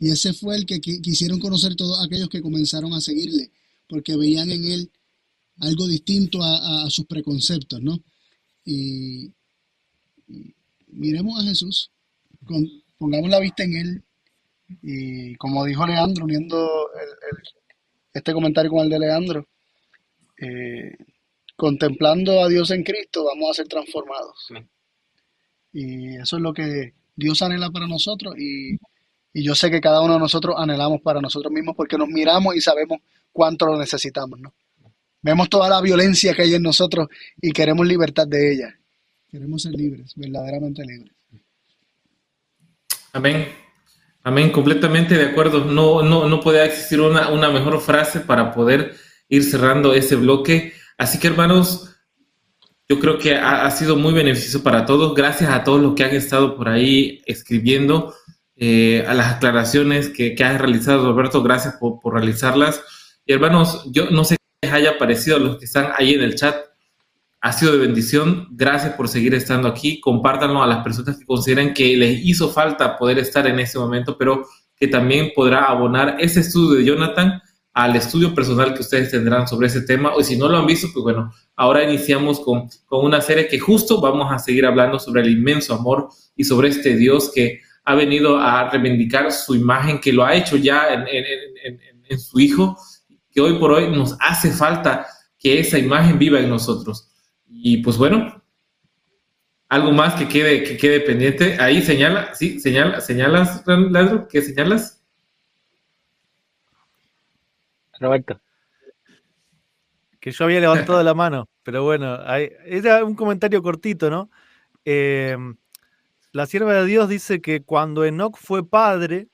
Y ese fue el que quisieron conocer todos aquellos que comenzaron a seguirle, porque veían en Él algo distinto a, sus preconceptos, ¿no? Y, miremos a Jesús, pongamos la vista en Él, y como dijo Leandro, uniendo este comentario con el de Leandro, eh, contemplando a Dios en Cristo, vamos a ser transformados. Y eso es lo que Dios anhela para nosotros y, yo sé que cada uno de nosotros anhelamos para nosotros mismos porque nos miramos y sabemos cuánto lo necesitamos. ¿no? Vemos toda la violencia que hay en nosotros y queremos libertad de ella. Queremos ser libres, verdaderamente libres. Amén. Amén, completamente de acuerdo. No, no, no puede existir una, una mejor frase para poder ir cerrando ese bloque. Así que hermanos, yo creo que ha, sido muy beneficioso para todos. Gracias a todos los que han estado por ahí escribiendo. eh, a las aclaraciones que, que, has realizado, Roberto. Gracias por, por, realizarlas. Y hermanos, yo no sé qué les haya parecido a los que están ahí en el chat. Ha sido de bendición. Gracias por seguir estando aquí. Compártanlo a las personas que consideren que les hizo falta poder estar en este momento, pero que también podrá abonar ese estudio de Jonathan al estudio personal que ustedes tendrán sobre ese tema. O si no lo han visto, pues bueno, ahora iniciamos con, con una serie que justo vamos a seguir hablando sobre el inmenso amor y sobre este Dios que ha venido a reivindicar su imagen, que lo ha hecho ya en, en, en, en, su Hijo, que hoy por hoy nos hace falta que esa imagen viva en nosotros. Y pues bueno, algo más que quede, que quede pendiente. Ahí señala, sí, señala, señalas, Ladro, ¿qué señalas? Roberto. Que yo había levantado la mano, pero bueno, hay, era un comentario cortito, ¿no? Eh, la sierva de Dios dice que cuando Enoch fue padre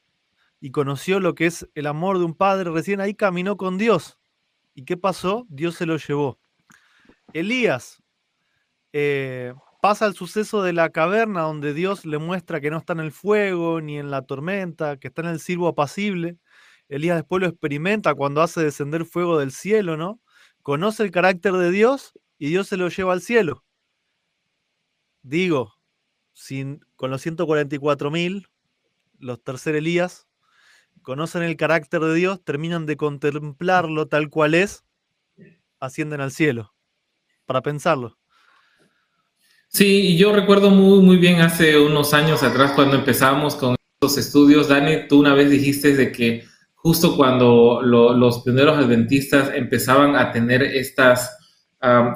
y conoció lo que es el amor de un padre, recién ahí caminó con Dios. ¿Y qué pasó? Dios se lo llevó. Elías eh, pasa el suceso de la caverna donde Dios le muestra que no está en el fuego ni en la tormenta, que está en el silbo apacible. Elías después lo experimenta cuando hace descender fuego del cielo, ¿no? Conoce el carácter de Dios y Dios se lo lleva al cielo. Digo, sin, con los 144.000, los tercer Elías, conocen el carácter de Dios, terminan de contemplarlo tal cual es, ascienden al cielo, para pensarlo. Sí, yo recuerdo muy, muy bien hace unos años atrás cuando empezamos con estos estudios, Dani, tú una vez dijiste de que justo cuando los primeros adventistas empezaban a tener estas,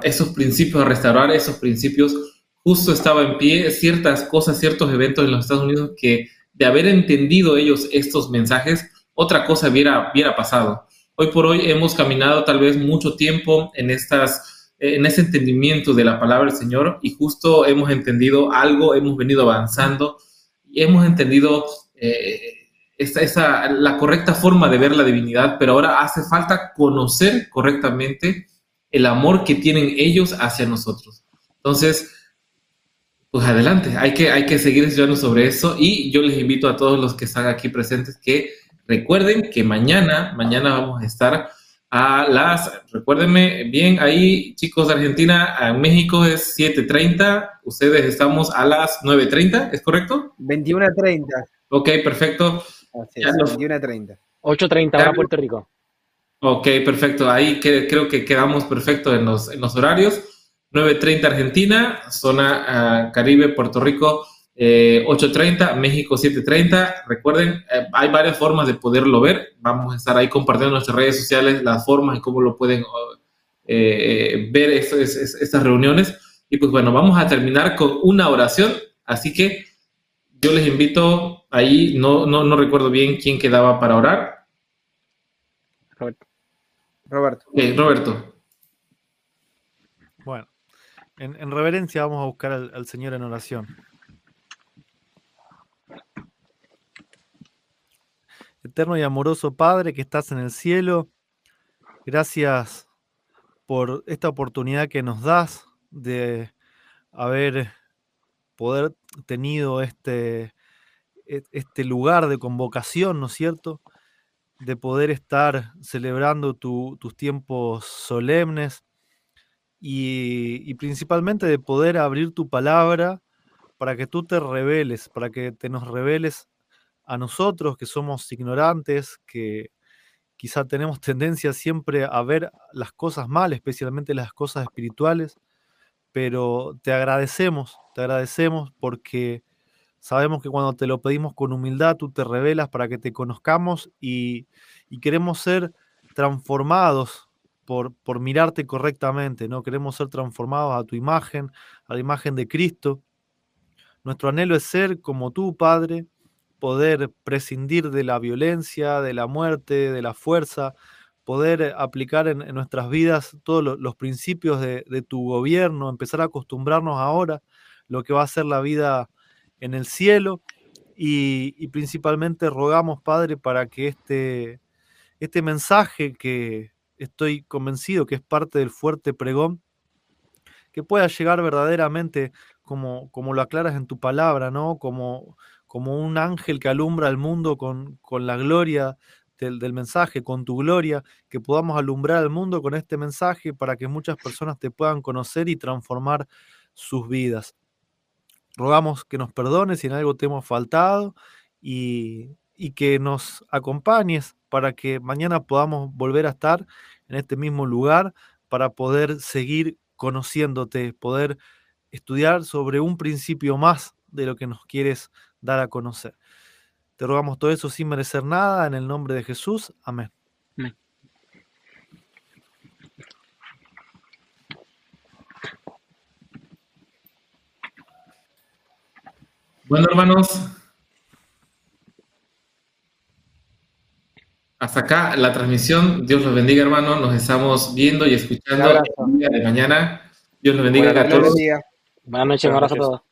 esos principios, a restaurar esos principios, justo estaba en pie ciertas cosas, ciertos eventos en los Estados Unidos que de haber entendido ellos estos mensajes, otra cosa hubiera, hubiera pasado. Hoy por hoy hemos caminado tal vez mucho tiempo en estas en ese entendimiento de la palabra del Señor y justo hemos entendido algo, hemos venido avanzando y hemos entendido eh, esa, la correcta forma de ver la divinidad, pero ahora hace falta conocer correctamente el amor que tienen ellos hacia nosotros. Entonces, pues adelante, hay que, hay que seguir estudiando sobre eso y yo les invito a todos los que están aquí presentes que recuerden que mañana, mañana vamos a estar a las, recuérdenme bien, ahí chicos de Argentina, en México es 7.30, ustedes estamos a las 9.30, ¿es correcto? 21.30. Ok, perfecto. Así es, 21.30. 8.30 ahora Puerto Rico. Ok, perfecto. Ahí que, creo que quedamos perfectos en los, en los horarios. 9.30 Argentina, zona uh, Caribe, Puerto Rico, eh, 8.30, México 7.30. Recuerden, eh, hay varias formas de poderlo ver. Vamos a estar ahí compartiendo en nuestras redes sociales las formas y cómo lo pueden eh, ver estas, estas reuniones. Y pues bueno, vamos a terminar con una oración. Así que yo les invito ahí, no, no, no recuerdo bien quién quedaba para orar. Roberto. Roberto. Roberto. Bueno, en, en, reverencia vamos a buscar al, al Señor en oración. Eterno y amoroso Padre que estás en el cielo, gracias por esta oportunidad que nos das de haber poder tenido este, este lugar de convocación, ¿no es cierto? De poder estar celebrando tu, tus tiempos solemnes y, y, principalmente de poder abrir tu palabra para que tú te reveles, para que te nos reveles a nosotros que somos ignorantes, que quizá tenemos tendencia siempre a ver las cosas mal, especialmente las cosas espirituales, pero te agradecemos, te agradecemos porque sabemos que cuando te lo pedimos con humildad, tú te revelas para que te conozcamos y, queremos ser transformados por, por, mirarte correctamente, ¿no? Queremos ser transformados a tu imagen, a la imagen de Cristo. Nuestro anhelo es ser como tú, Padre, poder prescindir de la violencia, de la muerte, de la fuerza, poder aplicar en, nuestras vidas todos los, los principios de, tu gobierno, empezar a acostumbrarnos ahora lo que va a ser la vida en el cielo y, y principalmente rogamos, Padre, para que este, este mensaje que estoy convencido que es parte del fuerte pregón, que pueda llegar verdaderamente como, como lo aclaras en tu palabra, ¿no? Como, como un ángel que alumbra al mundo con, con la gloria del, mensaje, con tu gloria, que podamos alumbrar al mundo con este mensaje para que muchas personas te puedan conocer y transformar sus vidas. Rogamos que nos perdones si en algo te hemos faltado y, y que nos acompañes para que mañana podamos volver a estar en este mismo lugar para poder seguir conociéndote, poder estudiar sobre un principio más de lo que nos quieres dar a conocer. Te rogamos todo eso sin merecer nada, en el nombre de Jesús. Amén. Amén. Bueno, hermanos, hasta acá la transmisión. Dios los bendiga, hermanos. Nos estamos viendo y escuchando el día de mañana. Dios los bendiga a todos. Buenas noches, un abrazo a todos.